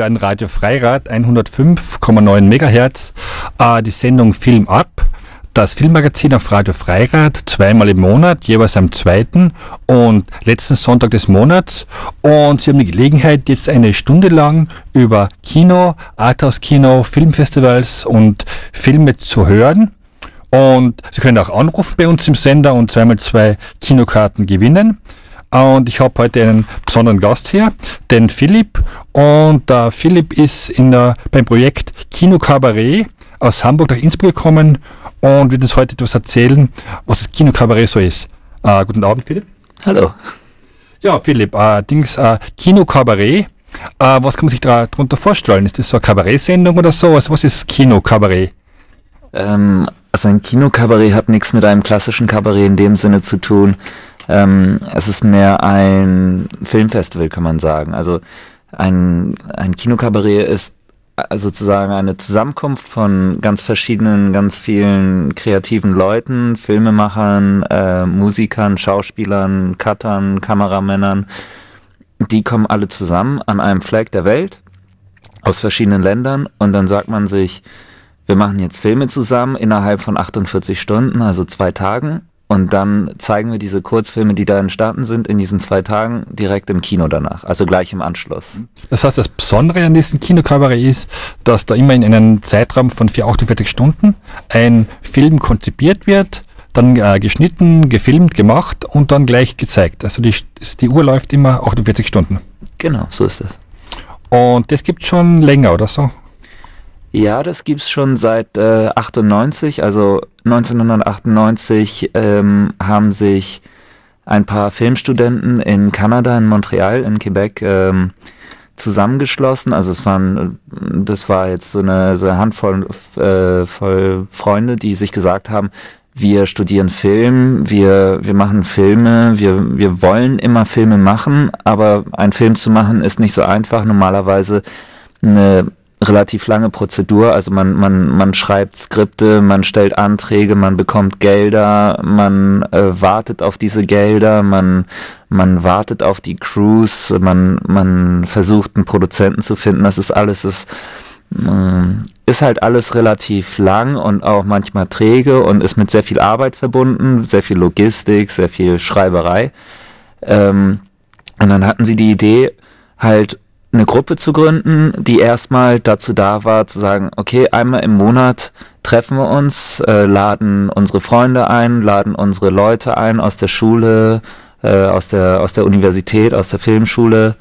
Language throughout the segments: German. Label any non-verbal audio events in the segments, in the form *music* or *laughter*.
hören Radio Freirad 105,9 MHz, äh, die Sendung Film ab. Das Filmmagazin auf Radio Freirad zweimal im Monat, jeweils am zweiten und letzten Sonntag des Monats. Und Sie haben die Gelegenheit, jetzt eine Stunde lang über Kino, Arthouse-Kino, Filmfestivals und Filme zu hören. Und Sie können auch anrufen bei uns im Sender und zweimal zwei Kinokarten gewinnen. Und ich habe heute einen besonderen Gast hier, den Philipp. Und der Philipp ist in der, beim Projekt Kino Cabaret aus Hamburg nach Innsbruck gekommen und wird uns heute etwas erzählen, was das Kino Cabaret so ist. Äh, guten Abend, Philipp. Hallo. Ja, Philipp, äh, Dings, äh, Kino Cabaret. Äh, was kann man sich darunter vorstellen? Ist das so eine Kabarettsendung oder so? Also was ist Kino Cabaret? Ähm, also ein Kino-Kabarett hat nichts mit einem klassischen Kabarett in dem Sinne zu tun. Ähm, es ist mehr ein Filmfestival, kann man sagen. Also ein, ein Kinokabarett ist äh, sozusagen eine Zusammenkunft von ganz verschiedenen, ganz vielen kreativen Leuten, Filmemachern, äh, Musikern, Schauspielern, Cuttern, Kameramännern. Die kommen alle zusammen an einem Flag der Welt aus verschiedenen Ländern und dann sagt man sich, wir machen jetzt Filme zusammen innerhalb von 48 Stunden, also zwei Tagen und dann zeigen wir diese Kurzfilme, die da entstanden sind, in diesen zwei Tagen direkt im Kino danach, also gleich im Anschluss. Das heißt, das Besondere an diesem Kinokabarett ist, dass da immer in einem Zeitraum von 48 Stunden ein Film konzipiert wird, dann äh, geschnitten, gefilmt, gemacht und dann gleich gezeigt. Also die, die Uhr läuft immer 48 Stunden. Genau, so ist es. Und das gibt schon länger, oder so? Ja, das gibt's schon seit äh, 98. Also 1998 ähm, haben sich ein paar Filmstudenten in Kanada, in Montreal, in Quebec ähm, zusammengeschlossen. Also es waren, das war jetzt so eine, so eine Handvoll äh, voll Freunde, die sich gesagt haben, wir studieren Film, wir, wir machen Filme, wir, wir wollen immer Filme machen, aber ein Film zu machen ist nicht so einfach. Normalerweise eine relativ lange Prozedur. Also man, man, man schreibt Skripte, man stellt Anträge, man bekommt Gelder, man äh, wartet auf diese Gelder, man, man wartet auf die Crews, man, man versucht einen Produzenten zu finden. Das ist alles, ist, äh, ist halt alles relativ lang und auch manchmal träge und ist mit sehr viel Arbeit verbunden, sehr viel Logistik, sehr viel Schreiberei. Ähm, und dann hatten sie die Idee, halt eine Gruppe zu gründen, die erstmal dazu da war, zu sagen, okay, einmal im Monat treffen wir uns, äh, laden unsere Freunde ein, laden unsere Leute ein aus der Schule, äh, aus, der, aus der Universität, aus der Filmschule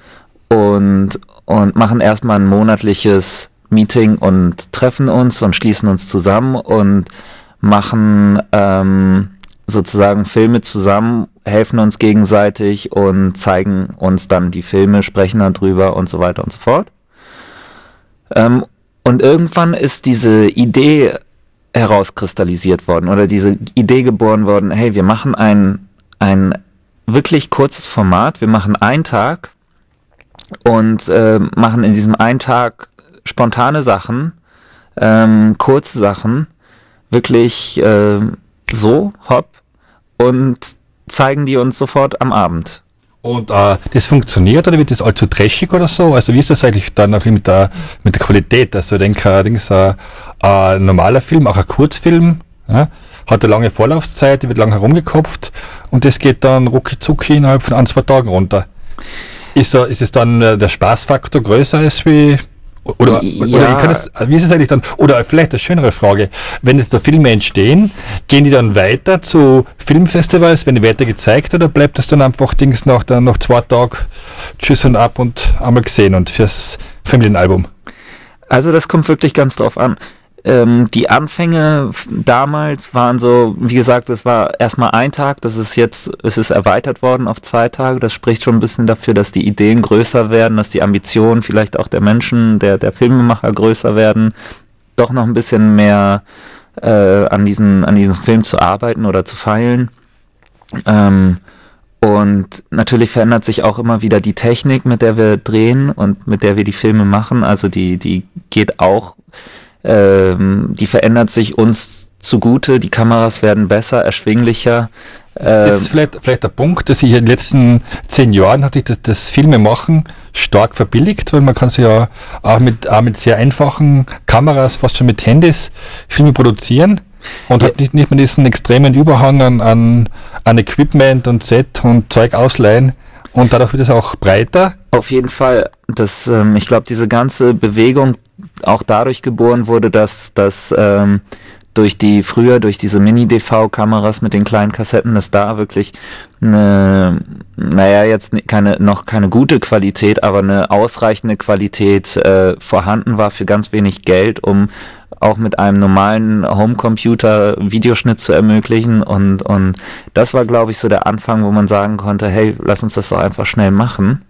und, und machen erstmal ein monatliches Meeting und treffen uns und schließen uns zusammen und machen ähm, sozusagen Filme zusammen, helfen uns gegenseitig und zeigen uns dann die Filme, sprechen darüber und so weiter und so fort. Ähm, und irgendwann ist diese Idee herauskristallisiert worden oder diese Idee geboren worden, hey, wir machen ein, ein wirklich kurzes Format, wir machen einen Tag und äh, machen in diesem einen Tag spontane Sachen, ähm, kurze Sachen, wirklich äh, so, hopp, und zeigen die uns sofort am Abend. Und äh, das funktioniert oder wird das allzu trashig oder so? Also wie ist das eigentlich dann mit der, mit der Qualität? Also ich denke, allerdings ein, ein normaler Film, auch ein Kurzfilm, ja, hat eine lange Vorlaufzeit, wird lang herumgekopft und das geht dann rucki zucki innerhalb von ein, zwei Tagen runter. Ist, ist es dann äh, der Spaßfaktor größer als wie oder, ja. oder es, wie ist es eigentlich dann? Oder vielleicht eine schönere Frage. Wenn jetzt da Filme entstehen, gehen die dann weiter zu Filmfestivals, werden die weiter gezeigt oder bleibt das dann einfach Dings nach, dann nach zwei Tagen Tschüss und ab und einmal gesehen und fürs Familienalbum? Also das kommt wirklich ganz drauf an ähm, die Anfänge damals waren so, wie gesagt, es war erstmal ein Tag, das ist jetzt, es ist erweitert worden auf zwei Tage. Das spricht schon ein bisschen dafür, dass die Ideen größer werden, dass die Ambitionen vielleicht auch der Menschen, der, der Filmemacher größer werden, doch noch ein bisschen mehr äh, an, diesen, an diesem Film zu arbeiten oder zu feilen. Ähm, und natürlich verändert sich auch immer wieder die Technik, mit der wir drehen und mit der wir die Filme machen. Also die, die geht auch ähm, die verändert sich uns zugute, die Kameras werden besser, erschwinglicher. Das ist vielleicht, vielleicht der Punkt, dass ich in den letzten zehn Jahren hat sich das, das Filmemachen stark verbilligt, weil man kann sich ja auch mit, auch mit sehr einfachen Kameras, fast schon mit Handys, Filme produzieren und ja. hat nicht, nicht mehr diesen extremen Überhang an, an, an Equipment und Set und Zeug ausleihen. Und dadurch wird es auch breiter. Auf jeden Fall. Das, ähm, ich glaube, diese ganze Bewegung auch dadurch geboren wurde, dass, dass ähm, durch die früher durch diese Mini-DV-Kameras mit den kleinen Kassetten, dass da wirklich eine, naja, jetzt keine, noch keine gute Qualität, aber eine ausreichende Qualität äh, vorhanden war für ganz wenig Geld, um auch mit einem normalen Homecomputer Videoschnitt zu ermöglichen und, und das war, glaube ich, so der Anfang, wo man sagen konnte, hey, lass uns das doch einfach schnell machen.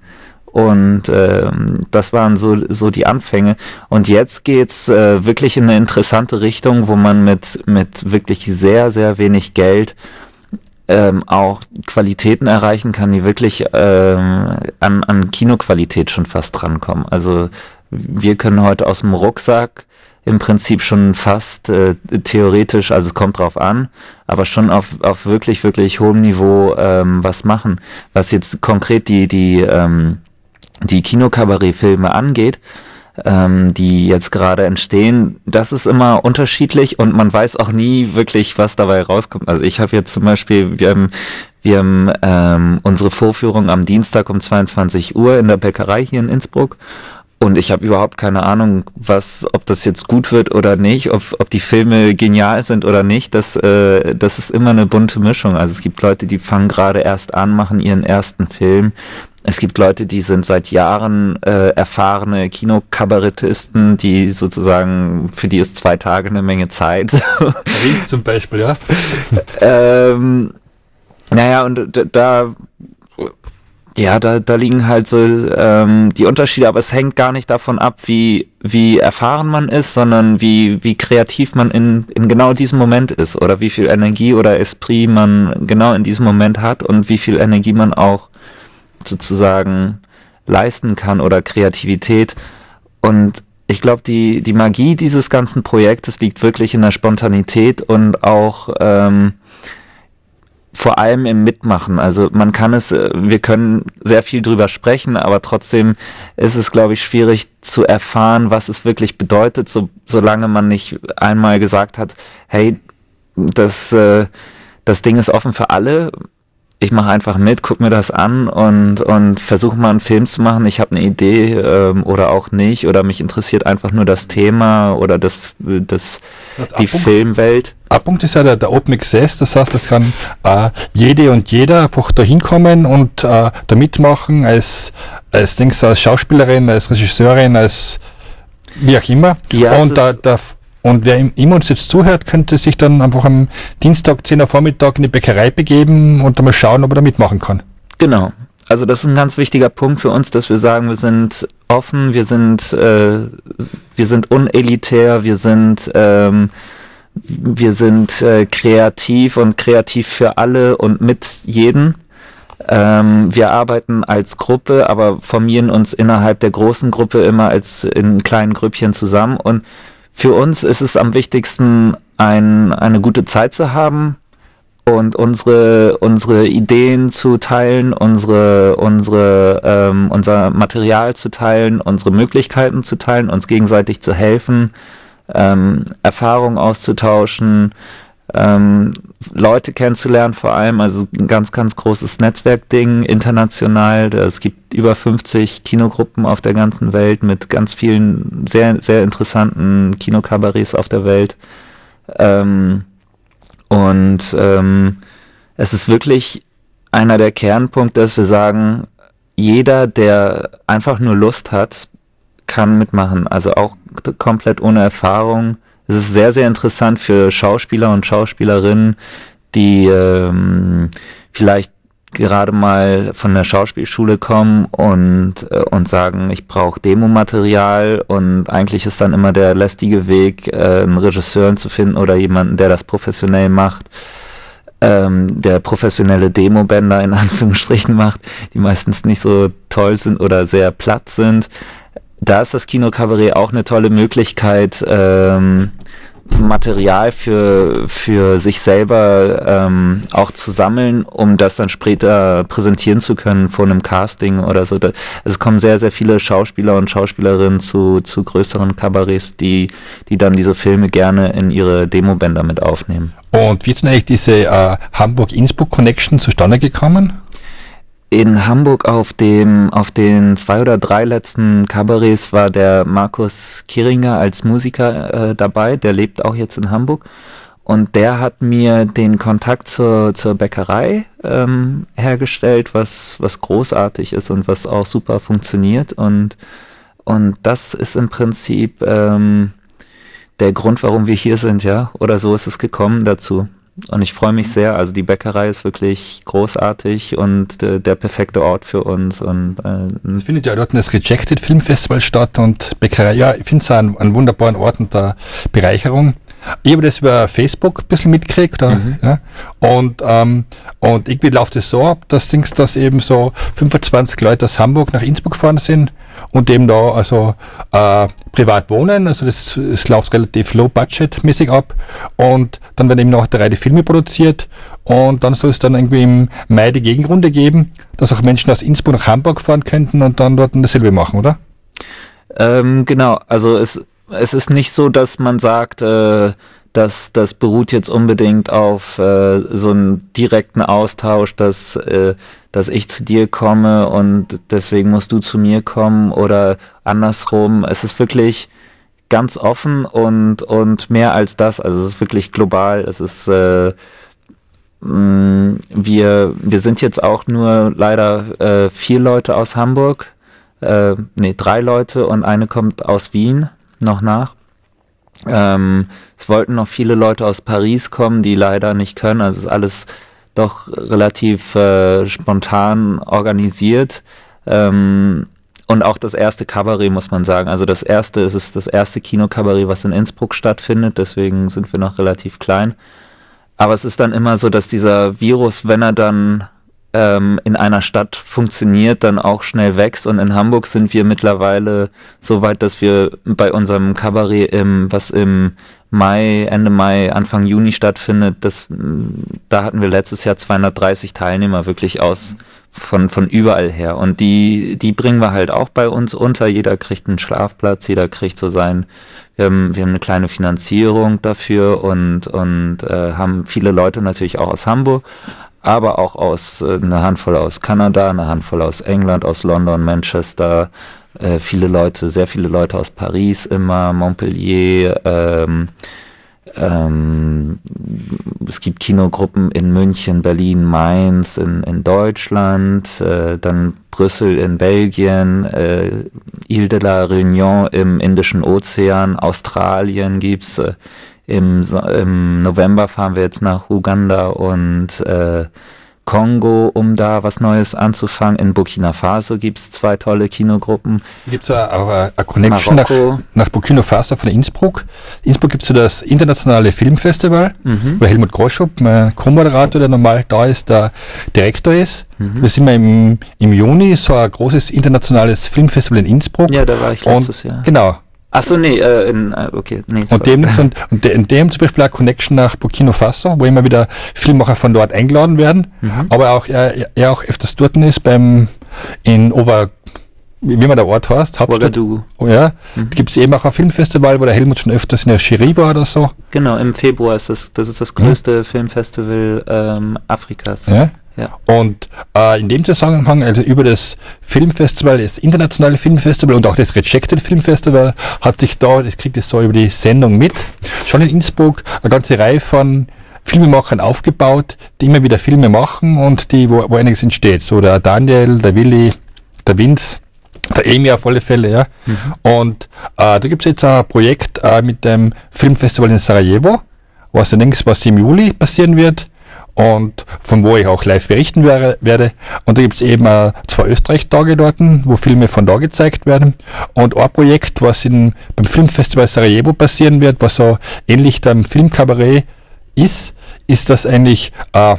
Und ähm, das waren so, so die Anfänge. Und jetzt geht's äh, wirklich in eine interessante Richtung, wo man mit, mit wirklich sehr, sehr wenig Geld ähm, auch Qualitäten erreichen kann, die wirklich ähm, an, an Kinoqualität schon fast drankommen. Also wir können heute aus dem Rucksack im Prinzip schon fast äh, theoretisch, also es kommt drauf an, aber schon auf, auf wirklich, wirklich hohem Niveau ähm, was machen. Was jetzt konkret die, die ähm, die Kinokabarettfilme angeht, ähm, die jetzt gerade entstehen, das ist immer unterschiedlich und man weiß auch nie wirklich, was dabei rauskommt. Also ich habe jetzt zum Beispiel, wir haben, wir haben ähm, unsere Vorführung am Dienstag um 22 Uhr in der Bäckerei hier in Innsbruck und ich habe überhaupt keine Ahnung, was, ob das jetzt gut wird oder nicht, ob, ob die Filme genial sind oder nicht. Das, äh, das ist immer eine bunte Mischung. Also es gibt Leute, die fangen gerade erst an, machen ihren ersten Film. Es gibt Leute, die sind seit Jahren äh, erfahrene Kinokabarettisten, die sozusagen, für die ist zwei Tage eine Menge Zeit. *laughs* Wie zum Beispiel, ja. *laughs* ähm, naja, und da, ja, da, da liegen halt so ähm, die Unterschiede, aber es hängt gar nicht davon ab, wie, wie erfahren man ist, sondern wie, wie kreativ man in, in genau diesem Moment ist oder wie viel Energie oder Esprit man genau in diesem Moment hat und wie viel Energie man auch sozusagen leisten kann oder Kreativität. Und ich glaube, die, die Magie dieses ganzen Projektes liegt wirklich in der Spontanität und auch ähm, vor allem im Mitmachen. Also man kann es, äh, wir können sehr viel drüber sprechen, aber trotzdem ist es, glaube ich, schwierig zu erfahren, was es wirklich bedeutet, so, solange man nicht einmal gesagt hat, hey, das, äh, das Ding ist offen für alle ich mache einfach mit, guck mir das an und, und versuche mal einen Film zu machen. Ich habe eine Idee ähm, oder auch nicht oder mich interessiert einfach nur das Thema oder das, das, das die Filmwelt. Abpunkt ist ja der, der Open Access, das heißt, es kann äh, jede und jeder einfach da hinkommen und äh, da mitmachen als, als, denkst, als Schauspielerin, als Regisseurin, als wie auch immer. Ja, und da, da und wer ihm uns jetzt zuhört, könnte sich dann einfach am Dienstag 10 Uhr Vormittag in die Bäckerei begeben und dann mal schauen, ob er da mitmachen kann. Genau. Also das ist ein ganz wichtiger Punkt für uns, dass wir sagen, wir sind offen, wir sind, äh, wir sind unelitär, wir sind, ähm, wir sind äh, kreativ und kreativ für alle und mit jedem. Ähm, wir arbeiten als Gruppe, aber formieren uns innerhalb der großen Gruppe immer als in kleinen Grüppchen zusammen und für uns ist es am wichtigsten, ein, eine gute Zeit zu haben und unsere, unsere Ideen zu teilen, unsere, unsere, ähm, unser Material zu teilen, unsere Möglichkeiten zu teilen, uns gegenseitig zu helfen, ähm, Erfahrungen auszutauschen, ähm, Leute kennenzulernen, vor allem, also ein ganz, ganz großes Netzwerkding international. Es gibt über 50 Kinogruppen auf der ganzen Welt mit ganz vielen sehr, sehr interessanten Kinokabarets auf der Welt. Ähm, und ähm, es ist wirklich einer der Kernpunkte, dass wir sagen, jeder, der einfach nur Lust hat, kann mitmachen. Also auch komplett ohne Erfahrung es ist sehr, sehr interessant für Schauspieler und Schauspielerinnen, die ähm, vielleicht gerade mal von der Schauspielschule kommen und, äh, und sagen, ich brauche Demomaterial. Und eigentlich ist dann immer der lästige Weg, äh, einen Regisseur zu finden oder jemanden, der das professionell macht, ähm, der professionelle Demobänder in *laughs* Anführungsstrichen macht, die meistens nicht so toll sind oder sehr platt sind da ist das Kinokabarett auch eine tolle Möglichkeit, ähm, Material für, für sich selber ähm, auch zu sammeln, um das dann später präsentieren zu können vor einem Casting oder so. Da, es kommen sehr, sehr viele Schauspieler und Schauspielerinnen zu, zu größeren Kabarets, die, die dann diese Filme gerne in ihre Demobänder mit aufnehmen. Und wie ist denn eigentlich diese äh, Hamburg-Innsbruck-Connection zustande gekommen? In Hamburg auf dem auf den zwei oder drei letzten Kabarets war der Markus Kiringer als Musiker äh, dabei, der lebt auch jetzt in Hamburg. Und der hat mir den Kontakt zur, zur Bäckerei ähm, hergestellt, was was großartig ist und was auch super funktioniert. Und und das ist im Prinzip ähm, der Grund, warum wir hier sind, ja, oder so ist es gekommen dazu. Und ich freue mich sehr. Also die Bäckerei ist wirklich großartig und äh, der perfekte Ort für uns. Und äh, es findet ja dort das Rejected Film Festival statt und Bäckerei. Ja, ich finde es einen, einen wunderbaren Ort und der Bereicherung. Ich habe das über Facebook ein bisschen mitgekriegt. Mhm. Ja, und, ähm, und irgendwie läuft es so ab, dass, Dings, dass eben so 25 Leute aus Hamburg nach Innsbruck gefahren sind und eben da also äh, privat wohnen. Also das, das läuft relativ low-budget-mäßig ab. Und dann werden eben noch drei Filme produziert. Und dann soll es dann irgendwie im Mai die Gegenrunde geben, dass auch Menschen aus Innsbruck nach Hamburg fahren könnten und dann dort dasselbe machen, oder? Ähm, genau, also es, es ist nicht so, dass man sagt, äh, dass das beruht jetzt unbedingt auf äh, so einen direkten Austausch, dass, äh, dass ich zu dir komme und deswegen musst du zu mir kommen oder andersrum. Es ist wirklich ganz offen und, und mehr als das. Also es ist wirklich global. Es ist äh, mh, mm, wir, wir sind jetzt auch nur leider äh, vier Leute aus Hamburg. Äh, nee, drei Leute und eine kommt aus Wien noch nach. Ähm, es wollten noch viele Leute aus Paris kommen, die leider nicht können. Also es ist alles doch relativ äh, spontan organisiert. Ähm, und auch das erste Kabarett, muss man sagen. Also das erste, es ist das erste Kinokabarett, was in Innsbruck stattfindet, deswegen sind wir noch relativ klein. Aber es ist dann immer so, dass dieser Virus, wenn er dann ähm, in einer Stadt funktioniert, dann auch schnell wächst. Und in Hamburg sind wir mittlerweile so weit, dass wir bei unserem Kabarett, im, was im Mai, Ende Mai, Anfang Juni stattfindet, das, da hatten wir letztes Jahr 230 Teilnehmer wirklich aus von, von überall her. Und die, die bringen wir halt auch bei uns unter. Jeder kriegt einen Schlafplatz, jeder kriegt so sein, wir haben, wir haben eine kleine Finanzierung dafür und, und äh, haben viele Leute natürlich auch aus Hamburg aber auch aus äh, eine Handvoll aus Kanada, eine Handvoll aus England, aus London, Manchester, äh, viele Leute, sehr viele Leute aus Paris immer, Montpellier, ähm, ähm, es gibt Kinogruppen in München, Berlin, Mainz, in, in Deutschland, äh, dann Brüssel in Belgien, äh, Ile de la Réunion im Indischen Ozean, Australien gibt's äh, im, Im November fahren wir jetzt nach Uganda und äh, Kongo, um da was Neues anzufangen. In Burkina Faso gibt es zwei tolle Kinogruppen. Gibt es auch eine Connection nach, nach, Burkina Faso von Innsbruck? Innsbruck gibt es ja das internationale Filmfestival, mhm. wo Helmut Groschup, mein Co-Moderator, der normal da ist, der Direktor ist. Mhm. Wir sind im, im Juni so ein großes internationales Filmfestival in Innsbruck. Ja, da war ich letztes und, Jahr. Genau. Ach so, nee, äh, in, äh, okay, nee. Und dem, und, *laughs* und de, in dem zum Beispiel eine Connection nach Burkina Faso, wo immer wieder Filmmacher von dort eingeladen werden, mhm. aber auch er, er auch öfters dort ist beim in Over wie man der Ort heißt, Hauptstadt. Ouagadougou. Oh, ja, mhm. gibt es eben auch ein Filmfestival, wo der Helmut schon öfters in der Jury war oder so. Genau, im Februar ist das, das ist das größte mhm. Filmfestival ähm, Afrikas. Ja. Ja. Und äh, in dem Zusammenhang, also über das Filmfestival, das internationale Filmfestival und auch das Rejected Filmfestival, hat sich da, das kriegt es so über die Sendung mit, schon in Innsbruck eine ganze Reihe von Filmemachern aufgebaut, die immer wieder Filme machen und die, wo, wo einiges entsteht. So der Daniel, der Willi, der Vince, der Emi auf alle Fälle, ja. Mhm. Und äh, da gibt es jetzt ein Projekt äh, mit dem Filmfestival in Sarajevo, was dann was im Juli passieren wird und von wo ich auch live berichten werde. Und da gibt es eben äh, zwei Österreich-Tage dort, wo Filme von da gezeigt werden. Und ein Projekt, was in, beim Filmfestival Sarajevo passieren wird, was so ähnlich dem Filmkabarett ist, ist, dass eigentlich äh,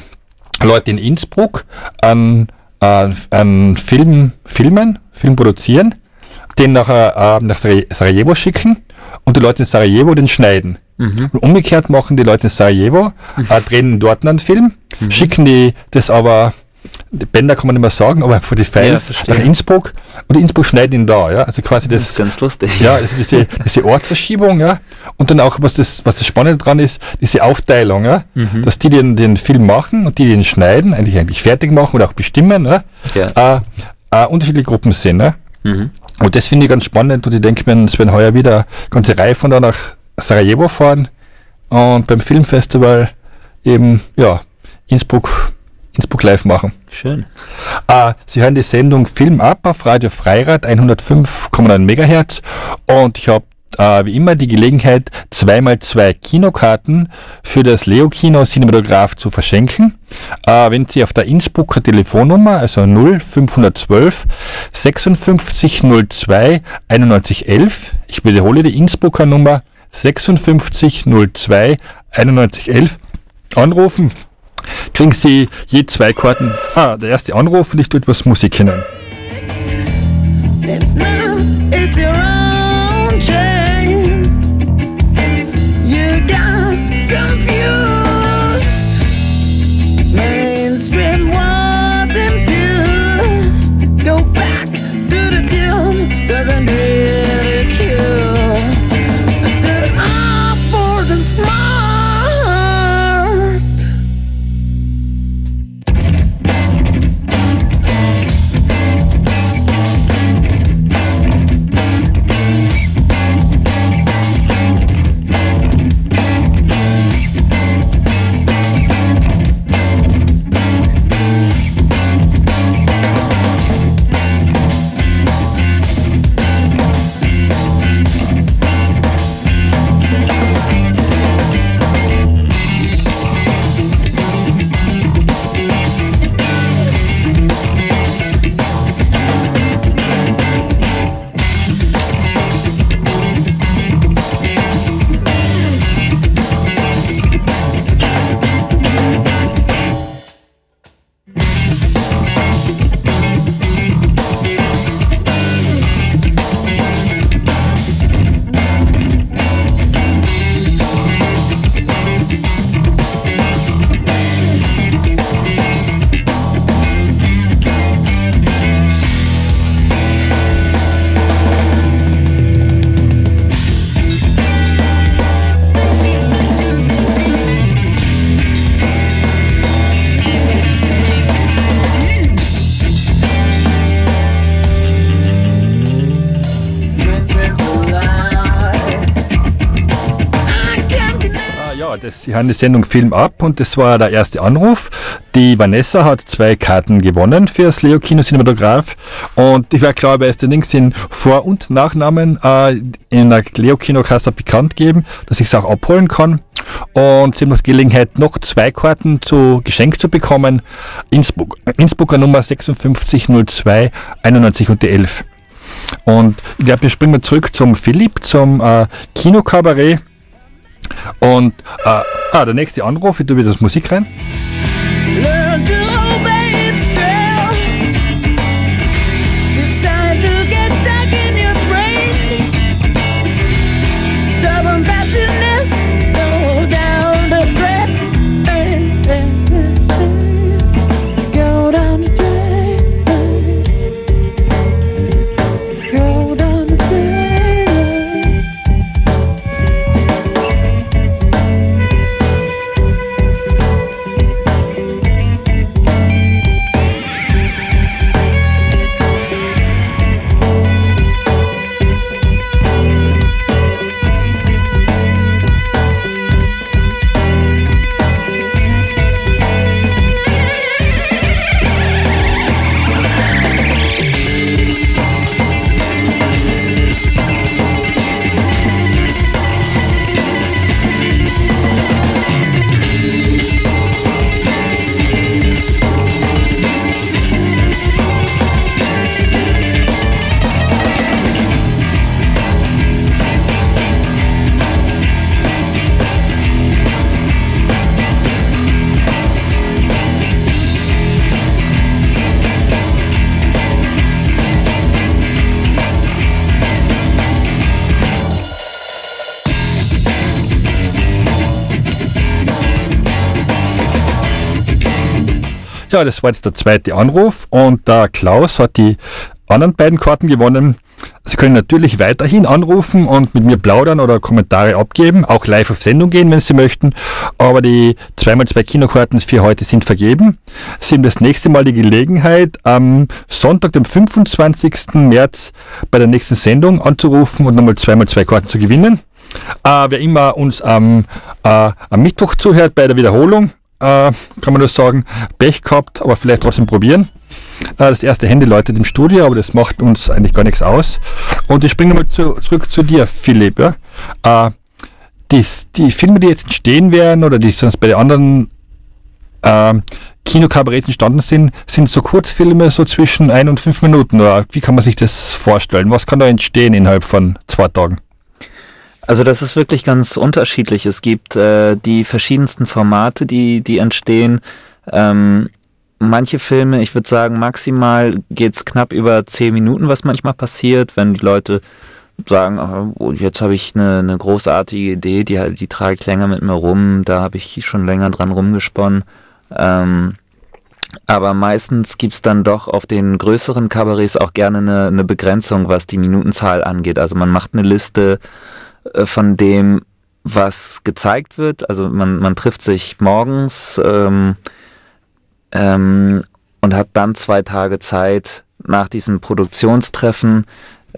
Leute in Innsbruck an, äh, an Film filmen, Film produzieren, den nachher äh, nach Sarajevo schicken und die Leute in Sarajevo den schneiden. Und umgekehrt machen die Leute in Sarajevo, äh, drehen dort einen Film, schicken die das aber, die Bänder kann man nicht mehr sagen, aber für die Ja, Files verstehe. nach Innsbruck und Innsbruck schneidet ihn da, ja. Also quasi Das das, ist ganz lustig. ja, also diese, diese Ortsverschiebung, ja. Und dann auch, was das, was das Spannende dran ist, diese Aufteilung, ja. Mhm. Dass die den, den Film machen und die den schneiden, eigentlich, eigentlich fertig machen oder auch bestimmen, ja. Ja. Äh, äh, unterschiedliche Gruppen sind, ne? Mhm. Und das finde ich ganz spannend und ich denke mir, es werden heuer wieder eine ganze Reihe von da nach Sarajevo fahren und beim Filmfestival eben, ja, Innsbruck, Innsbruck live machen. Schön. Äh, Sie hören die Sendung Film ab auf Radio Freirad 105,9 MHz und ich habe äh, wie immer die Gelegenheit, zweimal zwei Kinokarten für das Leo-Kino Cinematograph zu verschenken. Äh, wenn Sie auf der Innsbrucker Telefonnummer, also 0512 56 02 91 11, ich wiederhole die Innsbrucker Nummer 56 02 91 11, anrufen, kriegen Sie je zwei Karten. Ah, der erste Anruf und ich tue etwas Musik hinein. Sie haben die Sendung Film ab und das war der erste Anruf. Die Vanessa hat zwei Karten gewonnen für das Leo Kino Cinematograph und ich werde klar, es den Links in Vor- und Nachnamen äh, in der Leo Kino Kasse bekannt geben, dass ich es auch abholen kann. Und Sie die Gelegenheit, noch zwei Karten zu geschenkt zu bekommen. Innsbruck, Innsbrucker Nummer 5602 91 und die 11. Und ich glaube, wir springen mal zurück zum Philipp, zum äh, Kinokabarett. Und äh, ah, der nächste Anruf, ich tue wieder das Musik rein. Ja, das war jetzt der zweite Anruf und der Klaus hat die anderen beiden Karten gewonnen. Sie können natürlich weiterhin anrufen und mit mir plaudern oder Kommentare abgeben, auch live auf Sendung gehen, wenn Sie möchten. Aber die 2x2 Kinokarten für heute sind vergeben. Sie haben das nächste Mal die Gelegenheit, am Sonntag, dem 25. März bei der nächsten Sendung anzurufen und nochmal 2x2 Karten zu gewinnen. Äh, wer immer uns am, äh, am Mittwoch zuhört bei der Wiederholung, äh, kann man nur sagen, Pech gehabt, aber vielleicht trotzdem probieren. Äh, das erste Handy läutet im Studio, aber das macht uns eigentlich gar nichts aus. Und ich springe mal zu, zurück zu dir, Philipp. Ja? Äh, die, die Filme, die jetzt entstehen werden oder die sonst bei den anderen äh, Kinokabaretts entstanden sind, sind so Kurzfilme so zwischen ein und fünf Minuten. Oder wie kann man sich das vorstellen? Was kann da entstehen innerhalb von zwei Tagen? Also das ist wirklich ganz unterschiedlich. Es gibt äh, die verschiedensten Formate, die, die entstehen. Ähm, manche Filme, ich würde sagen, maximal geht's knapp über zehn Minuten, was manchmal passiert, wenn die Leute sagen, oh, jetzt habe ich eine, eine großartige Idee, die, die trage ich länger mit mir rum, da habe ich schon länger dran rumgesponnen. Ähm, aber meistens gibt's dann doch auf den größeren Kabarets auch gerne eine, eine Begrenzung, was die Minutenzahl angeht. Also man macht eine Liste von dem, was gezeigt wird. Also man, man trifft sich morgens ähm, ähm, und hat dann zwei Tage Zeit, nach diesem Produktionstreffen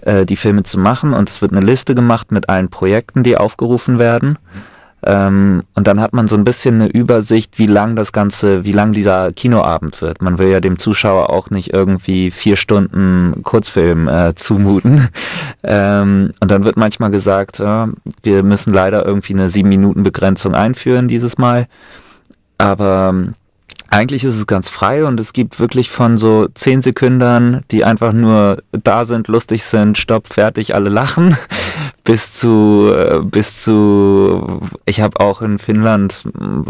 äh, die Filme zu machen. Und es wird eine Liste gemacht mit allen Projekten, die aufgerufen werden. Mhm ähm, und dann hat man so ein bisschen eine Übersicht, wie lang das Ganze, wie lang dieser Kinoabend wird. Man will ja dem Zuschauer auch nicht irgendwie vier Stunden Kurzfilm äh, zumuten. *laughs* Ähm, und dann wird manchmal gesagt, ja, wir müssen leider irgendwie eine sieben Minuten Begrenzung einführen dieses Mal. Aber ähm, eigentlich ist es ganz frei und es gibt wirklich von so zehn Sekündern, die einfach nur da sind, lustig sind, stopp, fertig, alle lachen, bis zu, äh, bis zu, ich habe auch in Finnland,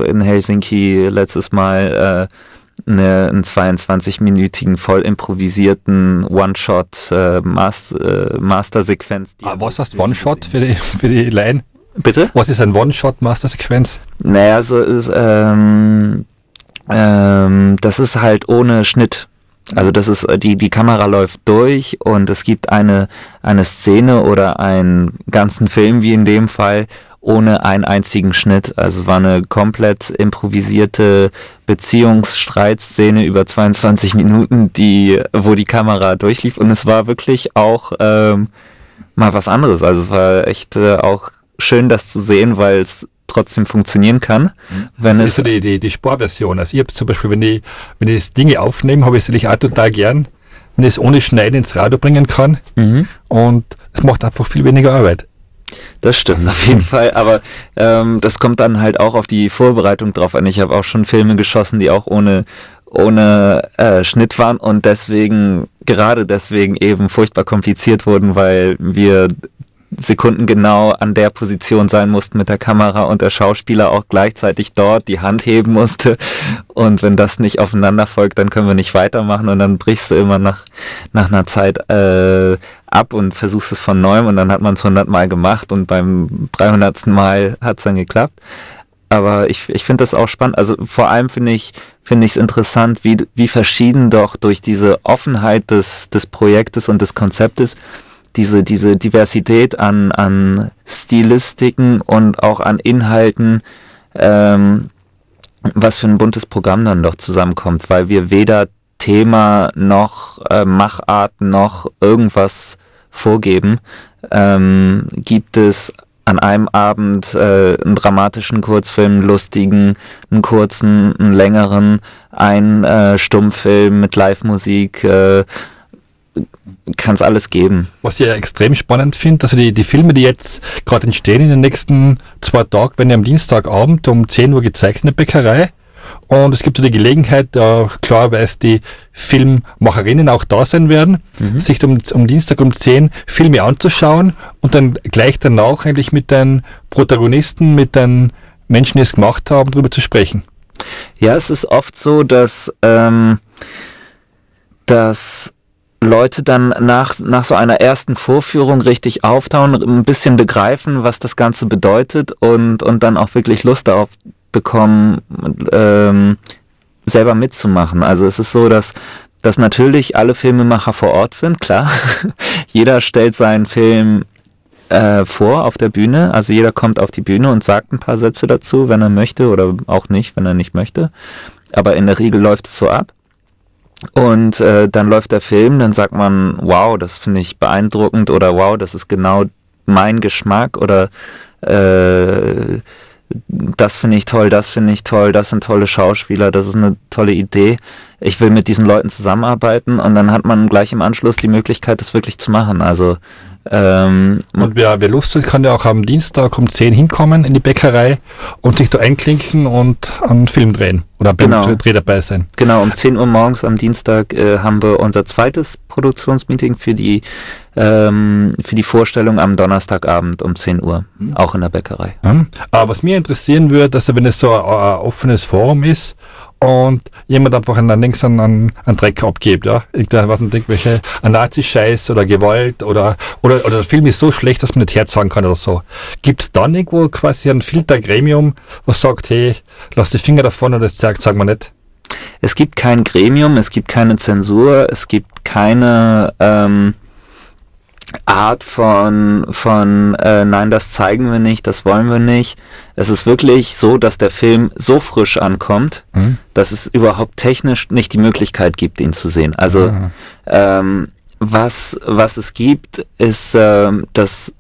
in Helsinki letztes Mal äh, eine, einen 22-minütigen voll improvisierten One-Shot äh, Master, äh, Master-Sequenz. Ah, was heißt One-Shot für die, für die Line? Bitte? Was ist ein One-Shot-Master-Sequenz? Naja, so ist, ähm, ähm, das ist halt ohne Schnitt. Also das ist die die Kamera läuft durch und es gibt eine eine Szene oder einen ganzen Film wie in dem Fall ohne einen einzigen Schnitt. Also es war eine komplett improvisierte Beziehungsstreitszene über 22 Minuten, die wo die Kamera durchlief und es war wirklich auch ähm, mal was anderes. Also es war echt äh, auch schön, das zu sehen, weil es trotzdem funktionieren kann. Mhm. Wenn das ist so die, die, die Sportversion. Also ich habe zum Beispiel, wenn ich, wenn ich Dinge aufnehme, habe ich es natürlich auch total gern, wenn ich es ohne Schneiden ins Radio bringen kann. Mhm. Und es macht einfach viel weniger Arbeit. Das stimmt auf jeden Fall, aber ähm, das kommt dann halt auch auf die Vorbereitung drauf an. Ich habe auch schon Filme geschossen, die auch ohne ohne äh, Schnitt waren und deswegen gerade deswegen eben furchtbar kompliziert wurden, weil wir sekundengenau an der Position sein mussten mit der Kamera und der Schauspieler auch gleichzeitig dort die Hand heben musste. Und wenn das nicht aufeinander folgt, dann können wir nicht weitermachen und dann brichst du immer nach, nach einer Zeit äh, ab und versuchst es von neuem und dann hat man es 100 Mal gemacht und beim 300. Mal hat es dann geklappt. Aber ich, ich finde das auch spannend. Also vor allem finde ich finde ich es interessant, wie, wie verschieden doch durch diese Offenheit des, des Projektes und des Konzeptes diese, diese Diversität an, an Stilistiken und auch an Inhalten, ähm, was für ein buntes Programm dann doch zusammenkommt, weil wir weder Thema noch äh, Machart noch irgendwas vorgeben, ähm, gibt es an einem Abend äh, einen dramatischen Kurzfilm, einen lustigen, einen kurzen, einen längeren, einen äh, Stummfilm mit Live-Musik, äh, kann es alles geben. Was ich ja extrem spannend finde, also die, die Filme, die jetzt gerade entstehen in den nächsten zwei Tagen, werden ja am Dienstagabend um 10 Uhr gezeigt in der Bäckerei. Und es gibt so die Gelegenheit, äh, klar, weil es die Filmmacherinnen auch da sein werden, mhm. sich um, um Dienstag um 10 Filme anzuschauen und dann gleich danach eigentlich mit den Protagonisten, mit den Menschen, die es gemacht haben, darüber zu sprechen. Ja, es ist oft so, dass, ähm, dass Leute dann nach, nach so einer ersten Vorführung richtig auftauen, ein bisschen begreifen, was das Ganze bedeutet und, und dann auch wirklich Lust darauf bekommen, ähm, selber mitzumachen. Also es ist so, dass dass natürlich alle Filmemacher vor Ort sind, klar. *laughs* jeder stellt seinen Film äh, vor auf der Bühne. Also jeder kommt auf die Bühne und sagt ein paar Sätze dazu, wenn er möchte oder auch nicht, wenn er nicht möchte. Aber in der Regel läuft es so ab. Und äh, dann läuft der Film, dann sagt man, wow, das finde ich beeindruckend oder wow, das ist genau mein Geschmack oder äh, das finde ich toll, das finde ich toll, das sind tolle Schauspieler, das ist eine tolle Idee. Ich will mit diesen Leuten zusammenarbeiten und dann hat man gleich im Anschluss die Möglichkeit, das wirklich zu machen. Also ähm, und wer, wer Lust hat, kann ja auch am Dienstag um 10 hinkommen in die Bäckerei und sich da einklinken und einen Film drehen oder beim Genau. Dreh dabei sein. Genau, um 10 Uhr morgens am Dienstag äh, haben wir unser zweites Produktionsmeeting für die, ähm, für die Vorstellung am Donnerstagabend um 10 Uhr, auch in der Bäckerei. Ja. Aber was mich interessieren würde, dass wenn es so ein, ein offenes Forum ist und jemand einfach einen, links einen, einen, Dreck abgibt, ja, irgendein, was nicht, irgendwelche Nazi-Scheiß oder Gewalt oder, oder, oder der Film ist so schlecht, dass man nicht herzagen kann oder so. Gibt es dann irgendwo quasi ein Filtergremium, was sagt, hey, lass die Finger davon oder das sagt, sagen wir nicht? Es gibt kein Gremium, es gibt keine Zensur, es gibt keine ähm, Art von, von äh, nein, das zeigen wir nicht, das wollen wir nicht. Es ist wirklich so, dass der Film so frisch ankommt, Hm? dass es überhaupt technisch nicht die Möglichkeit gibt, ihn zu sehen. Also Ah. ähm, was, was es gibt, ist, ähm, dass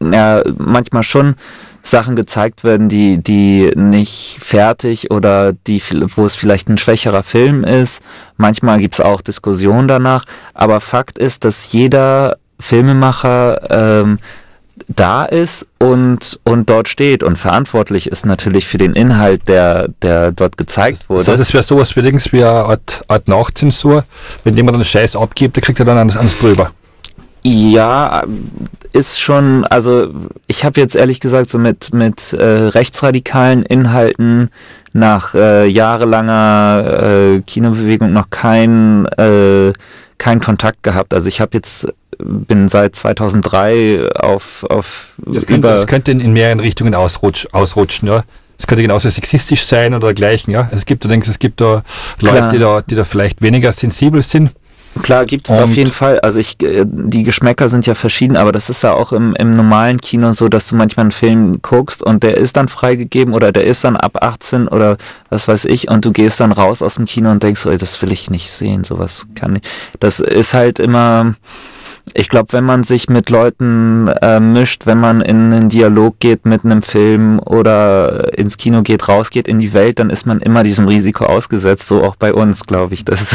ja, manchmal schon Sachen gezeigt werden, die, die nicht fertig oder die, wo es vielleicht ein schwächerer Film ist. Manchmal gibt es auch Diskussionen danach. Aber Fakt ist, dass jeder Filmemacher ähm, da ist und, und dort steht und verantwortlich ist natürlich für den Inhalt, der, der dort gezeigt wurde. Das heißt, es wäre sowas wie, Dings wie eine Art, Art Nachzensur. Wenn jemand einen Scheiß abgibt, dann kriegt er dann eins, eins drüber. Ja, ist schon, also ich habe jetzt ehrlich gesagt so mit, mit äh, rechtsradikalen Inhalten nach äh, jahrelanger äh, Kinobewegung noch kein, äh, kein Kontakt gehabt. Also ich habe jetzt, bin seit 2003 auf, auf Das könnte, das könnte in, in mehreren Richtungen ausrutsch, ausrutschen, ja. Es könnte genauso sexistisch sein oder dergleichen, ja. Es gibt, du denkst, es gibt da Leute, Klar. die da, die da vielleicht weniger sensibel sind. Klar, gibt es auf jeden Fall. Also ich, äh, die Geschmäcker sind ja verschieden, aber das ist ja auch im, im normalen Kino so, dass du manchmal einen Film guckst und der ist dann freigegeben oder der ist dann ab 18 oder was weiß ich und du gehst dann raus aus dem Kino und denkst, ey, das will ich nicht sehen, sowas kann ich. Das ist halt immer, ich glaube, wenn man sich mit Leuten äh, mischt, wenn man in einen Dialog geht mit einem Film oder ins Kino geht, rausgeht in die Welt, dann ist man immer diesem Risiko ausgesetzt, so auch bei uns, glaube ich. Das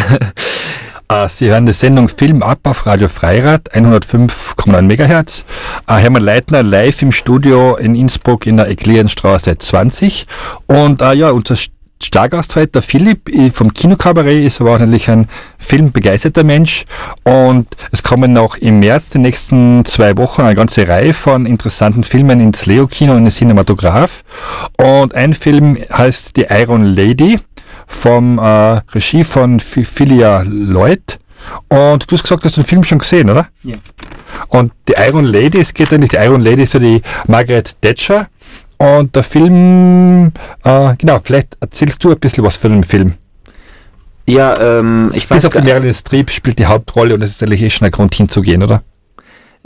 Äh, *laughs* Sie hören die Sendung Film ab auf Radio Freirad, 105,9 MHz. Äh, Hermann Leitner live im Studio in Innsbruck in der Eklerienstraße 20. Und äh, ja, unser Stargast heute, der Philipp äh, vom Kinokabarett, ist aber auch natürlich ein filmbegeisterter Mensch. Und es kommen noch im März, die nächsten zwei Wochen, eine ganze Reihe von interessanten Filmen ins Leo-Kino und ins Cinematograph. Und ein Film heißt The Iron Lady vom äh, Regie von Ph- Philia Lloyd. Und du hast gesagt, du hast den Film schon gesehen, oder? Ja. Und die Iron Lady, es geht eigentlich, die Iron Lady ist so die Margaret Thatcher. Und der Film, äh, genau, vielleicht erzählst du ein bisschen was von dem Film. Ja, ähm, ich Bis weiß auf die Meryl Streep spielt die Hauptrolle und es ist eigentlich eh schon ein Grund hinzugehen, oder?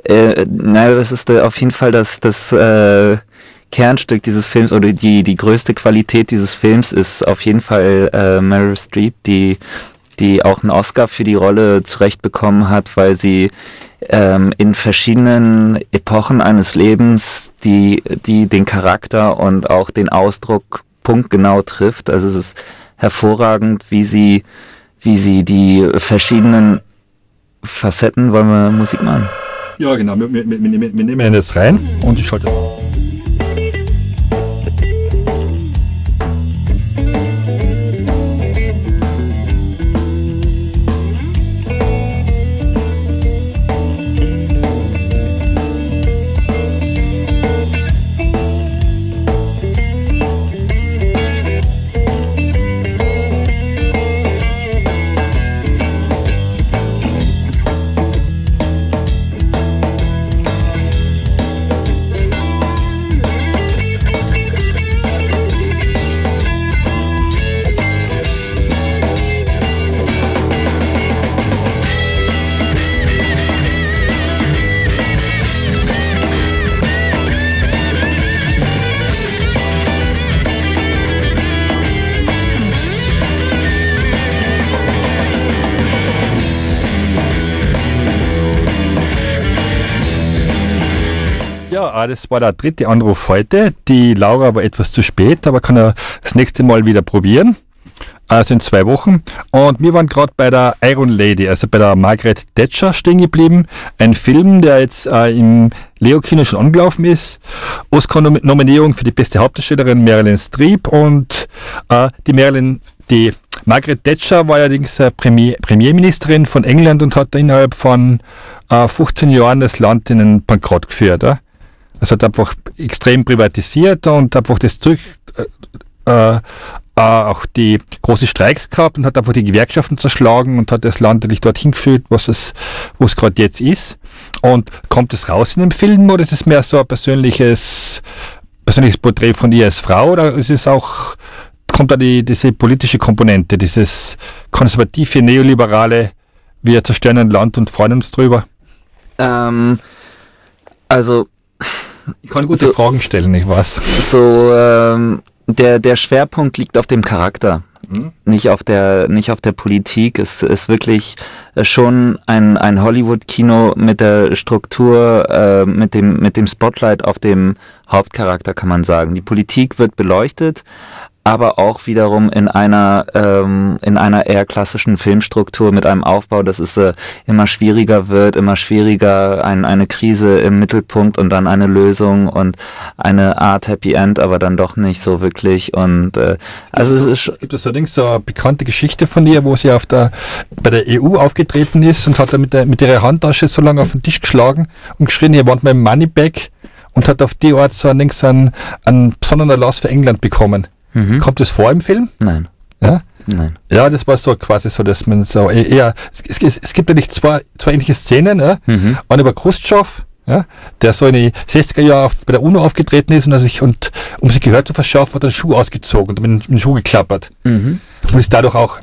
äh, naja, das ist äh, auf jeden Fall das, das äh, Kernstück dieses Films oder die, die größte Qualität dieses Films ist auf jeden Fall äh, Meryl Streep, die, die auch einen Oscar für die Rolle zurecht bekommen hat, weil sie ähm, in verschiedenen Epochen eines Lebens die, die den Charakter und auch den Ausdruck punktgenau trifft. Also es ist hervorragend, wie sie, wie sie die verschiedenen Facetten, wollen wir Musik machen? Ja, genau. Wir, wir, wir, wir, nehmen jetzt rein und ich schalte. Äh, das war der dritte Anruf heute. Die Laura war etwas zu spät, aber kann er das nächste Mal wieder probieren. Also in zwei Wochen. Und wir waren gerade bei der Iron Lady, also bei der Margaret Thatcher stehen geblieben. Ein Film, der jetzt äh, im Leo-Kino schon angelaufen ist. Oscar-Nominierung für die beste Hauptdarstellerin Marilyn Streep und äh, die Marilyn, die Margaret Thatcher war allerdings äh, Premier, Premierministerin von England und hat innerhalb von äh, 15 Jahren das Land in einen Bankrott geführt. Ja? Also hat einfach extrem privatisiert und einfach das zurück, äh, äh, auch die große Streiks gehabt und hat einfach die Gewerkschaften zerschlagen und hat das Land eigentlich dorthin geführt, was es, wo es gerade jetzt ist. Und kommt es raus in dem Film oder ist es mehr so ein persönliches, persönliches Porträt von ihr als Frau oder ist es auch, kommt da die, diese politische Komponente, dieses konservative, neoliberale, wir zerstören ein Land und freuen uns drüber? Ähm, also Ich kann gute So- Fragen stellen, ich weiß. so ähm, der der Schwerpunkt liegt auf dem Charakter, Mhm. nicht auf der nicht auf der Politik. Es ist wirklich äh, schon ein ein Hollywood-Kino mit der Struktur, äh, mit dem mit dem Spotlight auf dem Hauptcharakter kann man sagen. Die Politik wird beleuchtet, aber auch wiederum in einer ähm, in einer eher klassischen Filmstruktur mit einem Aufbau, dass es äh, immer schwieriger wird, immer schwieriger, ein, eine Krise im Mittelpunkt und dann eine Lösung und eine Art Happy End, aber dann doch nicht so wirklich und äh, also es ist Es gibt so allerdings so eine bekannte Geschichte von ihr, wo sie auf der, bei der EU aufgetreten ist und hat da mit, der, mit ihrer Handtasche so lange auf den Tisch geschlagen und geschrien, ihr wollt mein Moneyback und hat auf die Art so einen, einen besonderen Erlass für England bekommen. Mhm. Kommt das vor im Film? nein, Ja? nein. Ja, das war so quasi so, dass man so e- eher, es, es, es gibt eigentlich zwei, zwei ähnliche Szenen, ja? Mhm. Eine über Khrushchev, ja, der so in die 60er Jahre auf, bei der UNO aufgetreten ist und, er sich, und um sich Gehör zu verschaffen, hat er einen Schuh ausgezogen und mit, dem- mit dem Schuh geklappert Mhm. und ist dadurch auch